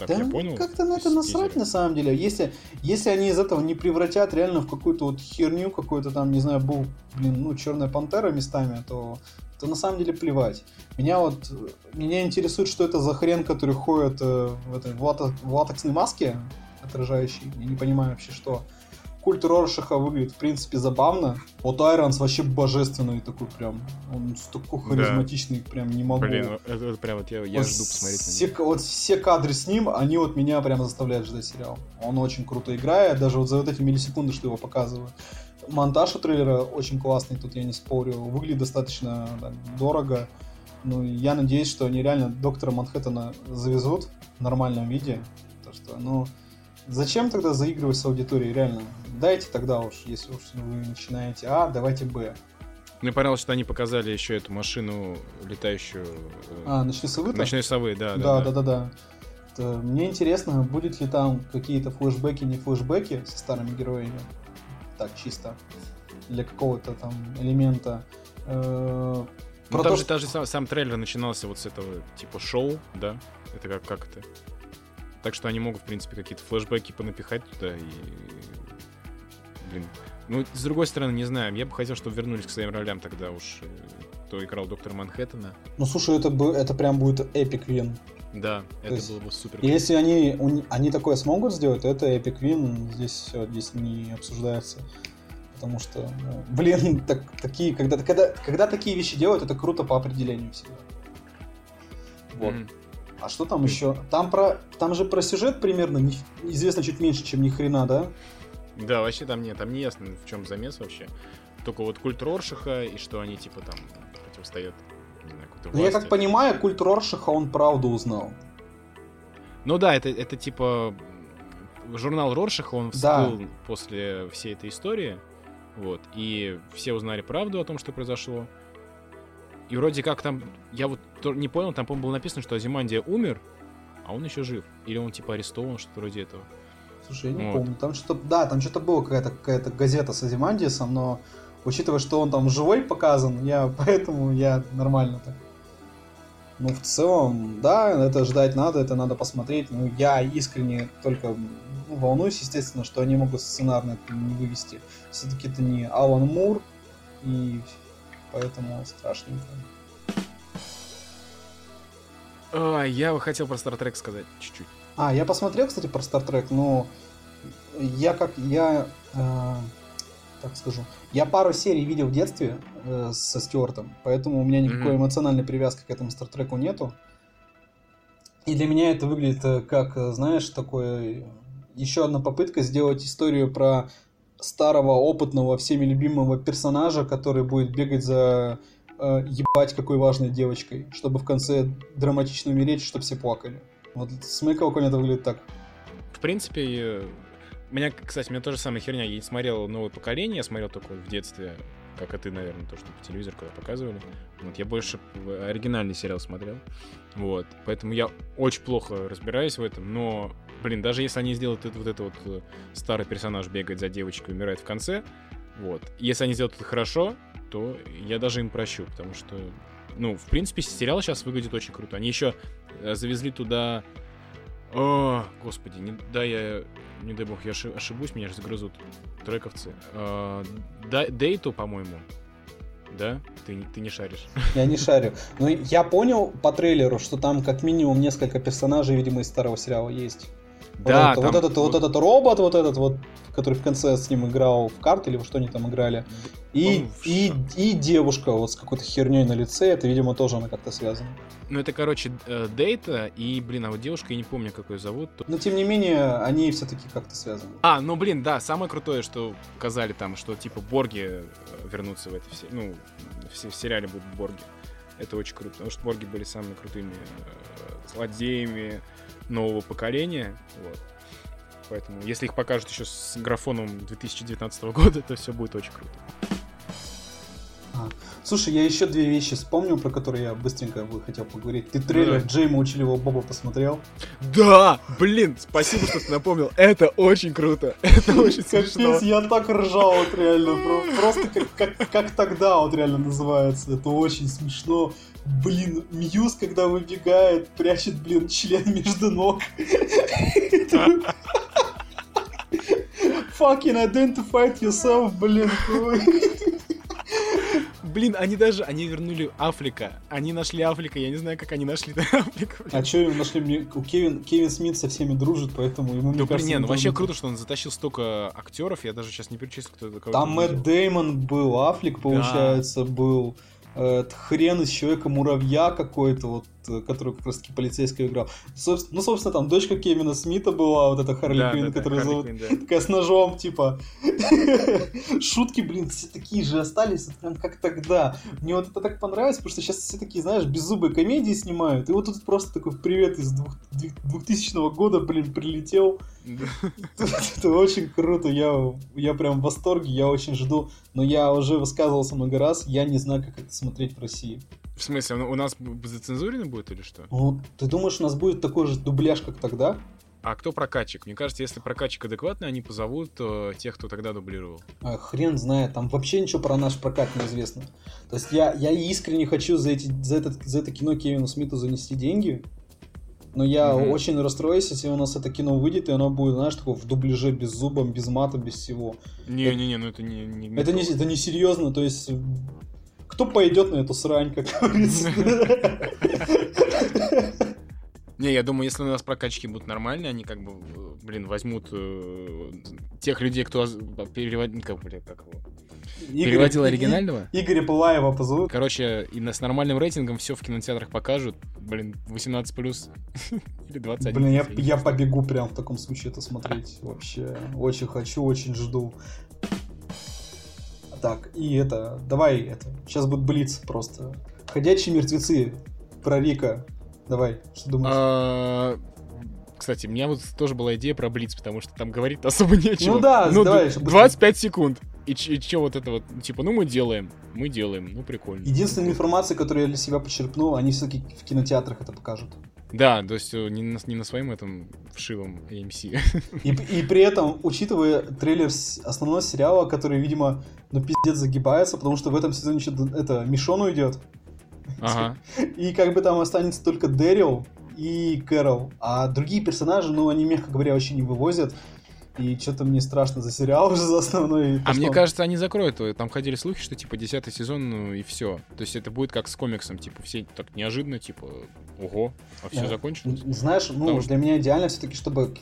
так да я понял. как-то на это насрать на самом деле. Если, если они из этого не превратят реально в какую-то вот херню, какой-то там, не знаю, был, блин, ну, черная пантера местами, то, то на самом деле плевать. Меня вот, меня интересует, что это за хрен, который ходит э, в, этой, в латексной маске отражающей. Я не понимаю вообще, что. Культ Роршаха выглядит, в принципе, забавно. Вот Айронс вообще божественный такой прям. Он такой харизматичный, да. прям не могу. Блин, это, это прям вот я, я вот жду посмотреть все, на него. Вот все кадры с ним, они вот меня прямо заставляют ждать сериал. Он очень круто играет, даже вот за вот эти миллисекунды, что его показывают. Монтаж у трейлера очень классный, тут я не спорю. Выглядит достаточно так, дорого. Ну, я надеюсь, что они реально доктора Манхэттена завезут в нормальном виде. То, что, ну, зачем тогда заигрывать с аудиторией, реально? Дайте тогда уж, если уж вы начинаете А, давайте Б. Мне понравилось, что они показали еще эту машину летающую. Э, а, ночной совы? Ночной совы, да. Да, да, да, да. да. Мне интересно, будет ли там какие-то флешбеки, не флешбеки со старыми героями. Так, чисто. Для какого-то там элемента. Э, ну, там то, же что... даже сам, сам трейлер начинался вот с этого типа шоу, да? Это как, как это? Так что они могут, в принципе, какие-то флешбеки понапихать туда и... Блин. Ну, с другой стороны, не знаю, я бы хотел, чтобы вернулись к своим ролям тогда уж, э, кто играл доктора Манхэттена. Ну, слушай, это, бы, это прям будет эпик вин. Да, то это есть, было бы супер. Если они, они такое смогут сделать, то это эпик вин, здесь все, здесь не обсуждается потому что, ну, блин, так, такие, когда, когда, когда такие вещи делают, это круто по определению всегда. Вот. Mm-hmm. А что там еще? Там про, там же про сюжет примерно не, известно чуть меньше, чем ни хрена, да? Да, вообще там нет, там не ясно, в чем замес вообще. Только вот культ Роршиха и что они типа там противостоят. Не знаю, ну, я как понимаю, культ Роршиха он правду узнал. Ну да, это, это типа журнал Роршиха, он всплыл да. после всей этой истории. Вот. И все узнали правду о том, что произошло. И вроде как там, я вот не понял, там, по-моему, было написано, что Азимандия умер, а он еще жив. Или он типа арестован, что-то вроде этого. Слушай, я не вот. помню. Там что-то, да, там что-то было какая-то какая газета с Азимандиесом, но учитывая, что он там живой показан, я поэтому я нормально так. Ну, в целом, да, это ждать надо, это надо посмотреть. Ну, я искренне только ну, волнуюсь, естественно, что они могут сценарно это не вывести. Все-таки это не Алан Мур, и поэтому страшненько. А, я бы хотел про Стартрек сказать чуть-чуть. А, я посмотрел, кстати, про Стартрек, но я как я э, так скажу, я пару серий видел в детстве э, со Стюартом, поэтому у меня никакой mm-hmm. эмоциональной привязки к этому Стартреку нету. И для меня это выглядит э, как, э, знаешь, такое еще одна попытка сделать историю про старого, опытного, всеми любимого персонажа, который будет бегать за э, ебать какой важной девочкой, чтобы в конце драматично умереть, чтобы все плакали. Вот с моей колокольни это выглядит так. В принципе, меня, кстати, у меня тоже самая херня. Я не смотрел новое поколение, я смотрел только в детстве, как и ты, наверное, то, что по телевизору когда показывали. Вот, я больше оригинальный сериал смотрел. Вот. Поэтому я очень плохо разбираюсь в этом, но блин, даже если они сделают это, вот это вот э, старый персонаж бегает за девочкой умирает в конце, вот, если они сделают это хорошо, то я даже им прощу, потому что, ну, в принципе, сериал сейчас выглядит очень круто. Они еще э, завезли туда... О, господи, не, да, я... Не дай бог, я ошибусь, меня же загрызут трековцы. А, Дейту, по-моему, да? Ты, ты не шаришь. Я не шарю. Но я понял по трейлеру, что там как минимум несколько персонажей, видимо, из старого сериала есть. Да, вот, там... вот, этот, вот этот робот, вот этот вот, который в конце с ним играл в карты или во что они там играли. И, и, и девушка вот с какой-то херней на лице, это, видимо, тоже она как-то связана. Ну, это, короче, э, Дейта, и, блин, а вот девушка, я не помню, как ее зовут. Но, тем не менее, они все-таки как-то связаны. А, ну, блин, да, самое крутое, что показали там, что, типа, Борги э, вернутся в этой все, ну, в, в сериале будут Борги. Это очень круто, потому что Борги были самыми крутыми э, злодеями, нового поколения. Вот. Поэтому, если их покажут еще с графоном 2019 года, то все будет очень круто. А. Слушай, я еще две вещи вспомнил, про которые я быстренько бы хотел поговорить. Ты трейлер да. Джейма Училева Боба посмотрел? Да! Блин, спасибо, что ты напомнил. Это очень круто. Это очень смешно. я так ржал, вот реально. Просто как, как, как тогда вот реально называется. Это очень смешно. Блин, Мьюз, когда выбегает, прячет, блин, член между ног. Fucking identified yourself, блин. Блин, они даже, они вернули Африка. Они нашли Африка, я не знаю, как они нашли Африку. А что им нашли? Мне- У Кевин, Кевин Смит со всеми дружит, поэтому ему, мне кажется, не, ну вообще круто, что он затащил столько актеров, я даже сейчас не перечислил, кто это Там Мэтт. Деймон был, Аффлек, получается, был. Э, хрен из Человека-муравья какой-то, вот, э, который как раз таки полицейского играл. Собс- ну, собственно, там дочка Кевина Смита была, вот эта Харли Да, Квинн, да, которую Харли зовут Квинн, да. такая с ножом, типа. Шутки, блин, все такие же остались, вот прям как тогда. Мне вот это так понравилось, потому что сейчас все такие, знаешь, беззубые комедии снимают, и вот тут просто такой привет из двух- двух- 2000 года, блин, прилетел. Это очень круто, я, я прям в восторге, я очень жду, но я уже высказывался много раз, я не знаю, как это смотреть в России. В смысле, у нас зацензурено будет или что? Ну, ты думаешь, у нас будет такой же дубляж, как тогда? А кто прокатчик? Мне кажется, если прокатчик адекватный, они позовут э, тех, кто тогда дублировал. А, хрен знает, там вообще ничего про наш прокат не известно. То есть я, я искренне хочу за, эти, за, этот, за это кино Кевину Смиту занести деньги, но я Мгм. очень расстроюсь, если у нас это кино выйдет, и оно будет, знаешь, такое в дубляже, без зубом, без мата, без всего. Не-не-не, ну это не... не Это не, это не серьезно, то есть кто пойдет на эту срань, как говорится. Не, я думаю, если у нас прокачки будут нормальные, они как бы, э, блин, возьмут э, тех людей, кто переводил... Как, бля, как его? Игоря- Переводил И- оригинального? Игоря Пылаева позовут. Короче, и на- с нормальным рейтингом все в кинотеатрах покажут. Блин, 18 плюс или 21. Блин, я, я побегу прям в таком случае это смотреть. Вообще, очень хочу, очень жду. Так, и это, давай это, сейчас будет блиц просто. Ходячие мертвецы про Рика. Давай, что думаешь? А, Кстати, у меня вот тоже была идея про Блиц, потому что там говорить особо нечего. Ну да, давай, д- чтобы 25 секунд. И, и чё вот это вот, типа, ну мы делаем, мы делаем, ну прикольно. Единственная информация, которую я для себя почерпнул, они все-таки в кинотеатрах это покажут. Да, то есть э, не на, не на своем этом вшивом AMC. И, и при этом, учитывая трейлер основного сериала, который, видимо, ну пиздец загибается, потому что в этом сезоне что-то это Мишон уйдет. Ага. И как бы там останется только Дэрил и Кэрол. А другие персонажи, ну, они, мягко говоря, вообще не вывозят. И что-то мне страшно за сериал уже за основной. А мне кажется, они закроют его. Там ходили слухи, что типа десятый сезон, ну и все. То есть это будет как с комиксом, типа, все так неожиданно, типа, ого, а все Да. закончилось. Знаешь, ну, Потому что- для меня идеально все-таки, чтобы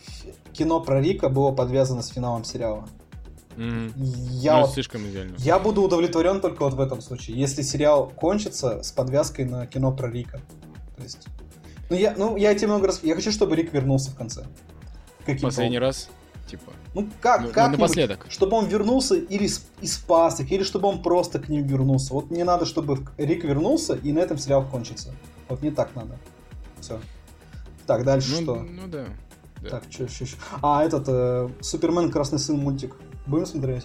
кино про Рика было подвязано с финалом сериала. Мгм. Я, Ну, вот- слишком идеально. я буду удовлетворен только вот в этом случае, если сериал кончится с подвязкой на кино про Рика. То есть... Ну, я, ну, я тебе много раз... Я хочу, чтобы Рик вернулся в конце. Каким-то Последний раз, типа, Ну как, ну, как напоследок. Чтобы он вернулся или и спас их, или чтобы он просто к ним вернулся. Вот мне надо, чтобы Рик вернулся, и на этом сериал кончится. Вот мне так надо. Все. Так, дальше Ну, что? ну да. да. Так, что еще? А, этот, э, Супермен Красный Сын мультик. Будем смотреть?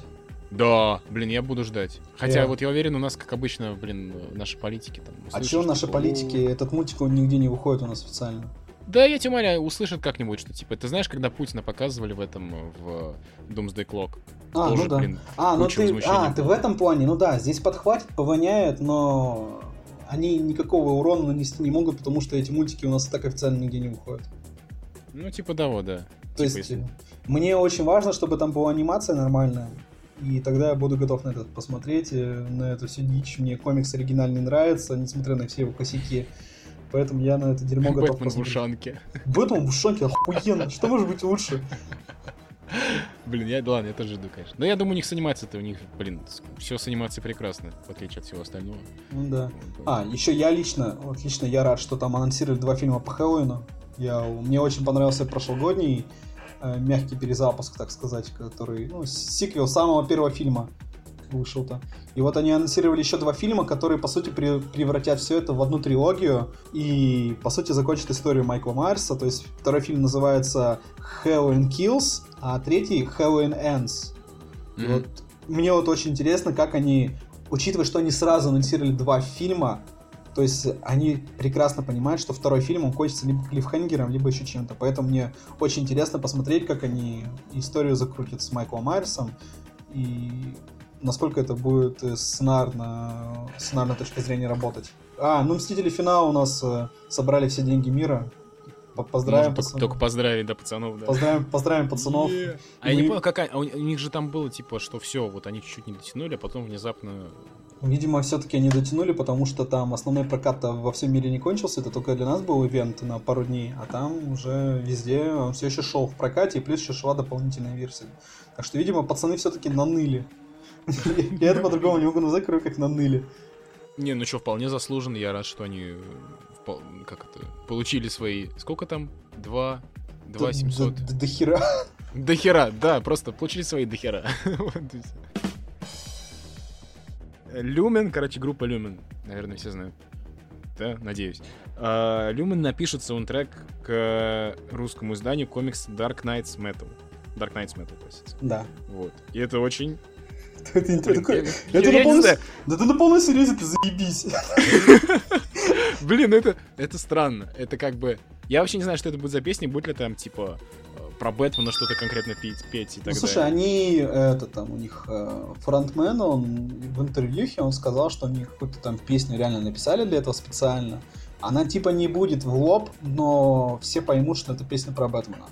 Да, блин, я буду ждать. Хотя Я- вот я уверен, у нас, как обычно, блин, наши политики там а услышат, что наши типа, политики? Этот мультик, он нигде не выходит у нас официально. Да, я тебе умоляю, услышат как-нибудь, что типа, ты знаешь, когда Путина показывали в этом, в Doomsday Clock? А, тоже, ну да. блин, А, ну ты, а, ты в этом плане, ну да, здесь подхватит, повоняет, но они никакого урона нанести не могут, потому что эти мультики у нас так официально нигде не выходят. Ну, типа того, да. То Типа, есть если- мне очень важно, чтобы там была анимация нормальная, и тогда я буду готов на это посмотреть, э, на эту всю дичь. Мне комикс оригинальный нравится, несмотря на все его косяки. Поэтому я на это дерьмо готов Бэтмен в ушанке. Бэтмен в ушанке охуенно. Что может быть лучше? Блин, я, да ладно, я тоже жду, конечно. Но я думаю, у них с анимацией-то, у них, блин, все с анимацией прекрасно, в отличие от всего остального. Ну да. А, еще я лично, вот лично я рад, что там анонсировали два фильма по Хэллоуину. Я, мне очень понравился прошлогодний э, мягкий перезапуск, так сказать, который, ну, сиквел самого первого фильма вышел-то. И вот они анонсировали еще два фильма, которые, по сути, при- превратят все это в одну трилогию и, по сути, закончат историю Майкла Майерса. То есть второй фильм называется Halloween Kills, а третий Halloween Ends. И Мгм. вот мне вот очень интересно, как они, учитывая, что они сразу анонсировали два фильма, то есть они прекрасно понимают, что второй фильм, он кончится либо клиффхенгером, либо еще чем-то. Поэтому мне очень интересно посмотреть, как они историю закрутят с Майклом Майерсом и насколько это будет э, сценарно, сценарной точки зрения работать. А, ну Мстители финал у нас э, собрали все деньги мира. По- Поздравим, только, пацаны. только поздравить, да, пацанов, да. Поздравим, поздравим пацанов. Е. А И я не мы- понял, какая... а у, у них же там было, типа, что все, вот они чуть-чуть не дотянули, а потом внезапно Видимо, все-таки они дотянули, потому что там основной прокат во всем мире не кончился, это только для нас был ивент на пару дней, а там уже везде он все еще шел в прокате, и плюс еще шла дополнительная версия. Так что, видимо, пацаны все-таки наныли. Я это по-другому не могу назвать, кроме как наныли. Не, ну что, вполне заслуженно. Я рад, что они как это, получили свои... Сколько там? Два... Два семьсот? До хера. До хера, да, просто получили свои до хера. Люмен, короче, группа Люмен, наверное, все знают. Да, надеюсь. А, Люмен напишет саундтрек к русскому изданию комикс Dark Knights Metal. Dark Knights Metal, простите. Да. Вот. И это очень... Это, это, на полной, да ты на полной серьезе, ты заебись. Блин, это, это странно. Это как бы... Я вообще не знаю, что это будет за песня, будет ли там, типа, про Бэтмена что-то конкретно петь, петь и так ну, слушай, далее. они, это там, у них э, фронтмен, он в интервьюхе, он сказал, что они какую-то там песню реально написали для этого специально. Она типа не будет в лоб, но все поймут, что это песня про Бэтмена.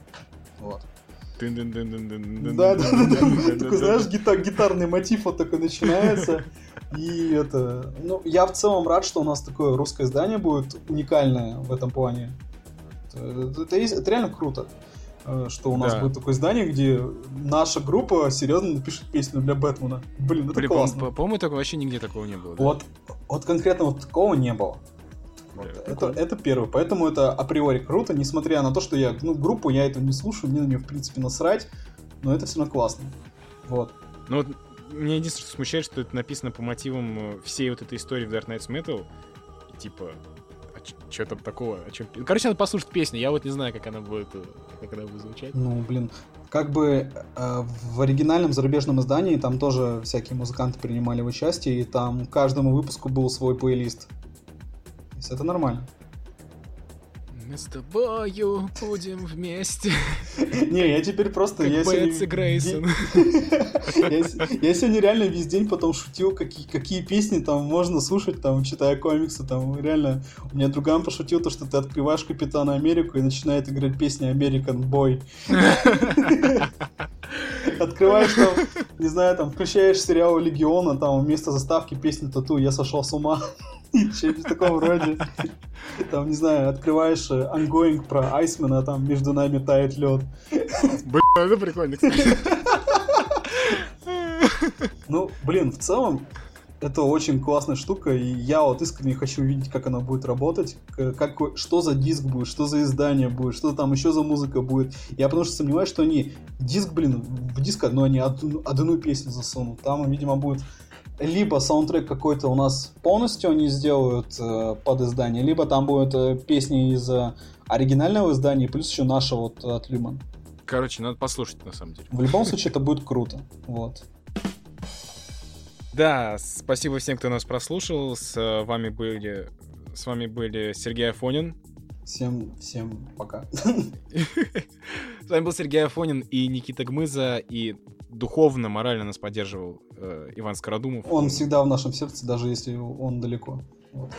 Да, да, да. Такой, знаешь, гитарный мотив вот такой начинается. И это... Ну, я в целом рад, что у нас такое русское издание будет уникальное в этом плане. Это, реально круто. Что у нас будет такое здание, где наша группа серьезно напишет песню для Бэтмена. Блин, это классно. По-моему, такого вообще нигде такого не было. Вот, вот конкретно вот такого не было. Вот, это, это первое. Поэтому это априори круто, несмотря на то, что я, ну, группу я это не слушаю, мне на нее, в принципе, насрать, но это все равно классно. Вот. Ну вот, меня единственное, что смущает, что это написано по мотивам э, всей вот этой истории в Dark Knights Metal. И, типа, что там такого? О чем... Короче, надо послушать песню. Я вот не знаю, как она будет, э, как она будет звучать. Ну, блин, как бы э, в оригинальном зарубежном издании там тоже всякие музыканты принимали участие, и там каждому выпуску был свой плейлист. Есть это нормально. Мы с тобою будем вместе. Не, я теперь просто... Как я сегодня... Грейсон. Я сегодня реально весь день потом шутил, какие, какие песни там можно слушать, там, читая комиксы, там, реально... У меня друган пошутил то, что ты открываешь Капитана Америку и начинает играть песни American Boy. Открываешь там, не знаю, там, включаешь сериал Легиона, там, вместо заставки песни Тату «Я сошел с ума». Что-нибудь в таком роде. Там, не знаю, открываешь ongoing про Айсмена, а там между нами тает лед. Блин, это прикольно, кстати. Ну, блин, в целом, это очень классная штука, и я вот искренне хочу увидеть, как она будет работать, как, что за диск будет, что за издание будет, что там еще за музыка будет. Я потому что сомневаюсь, что они диск, блин, в диск одну они одну, одну песню засунут. Там, видимо, будет либо саундтрек какой-то у нас полностью они сделают э, под издание, либо там будут э, песни из э, оригинального издания, плюс еще нашего вот от Люман. Короче, надо послушать на самом деле. В любом случае это будет круто. Вот. Да, спасибо всем, кто нас прослушал. С э, вами были, с вами были Сергей Афонин. Всем, всем пока. С вами был Сергей Афонин и Никита Гмыза, и духовно, морально нас поддерживал э, Иван Скородумов. Он всегда в нашем сердце, даже если он далеко. Вот.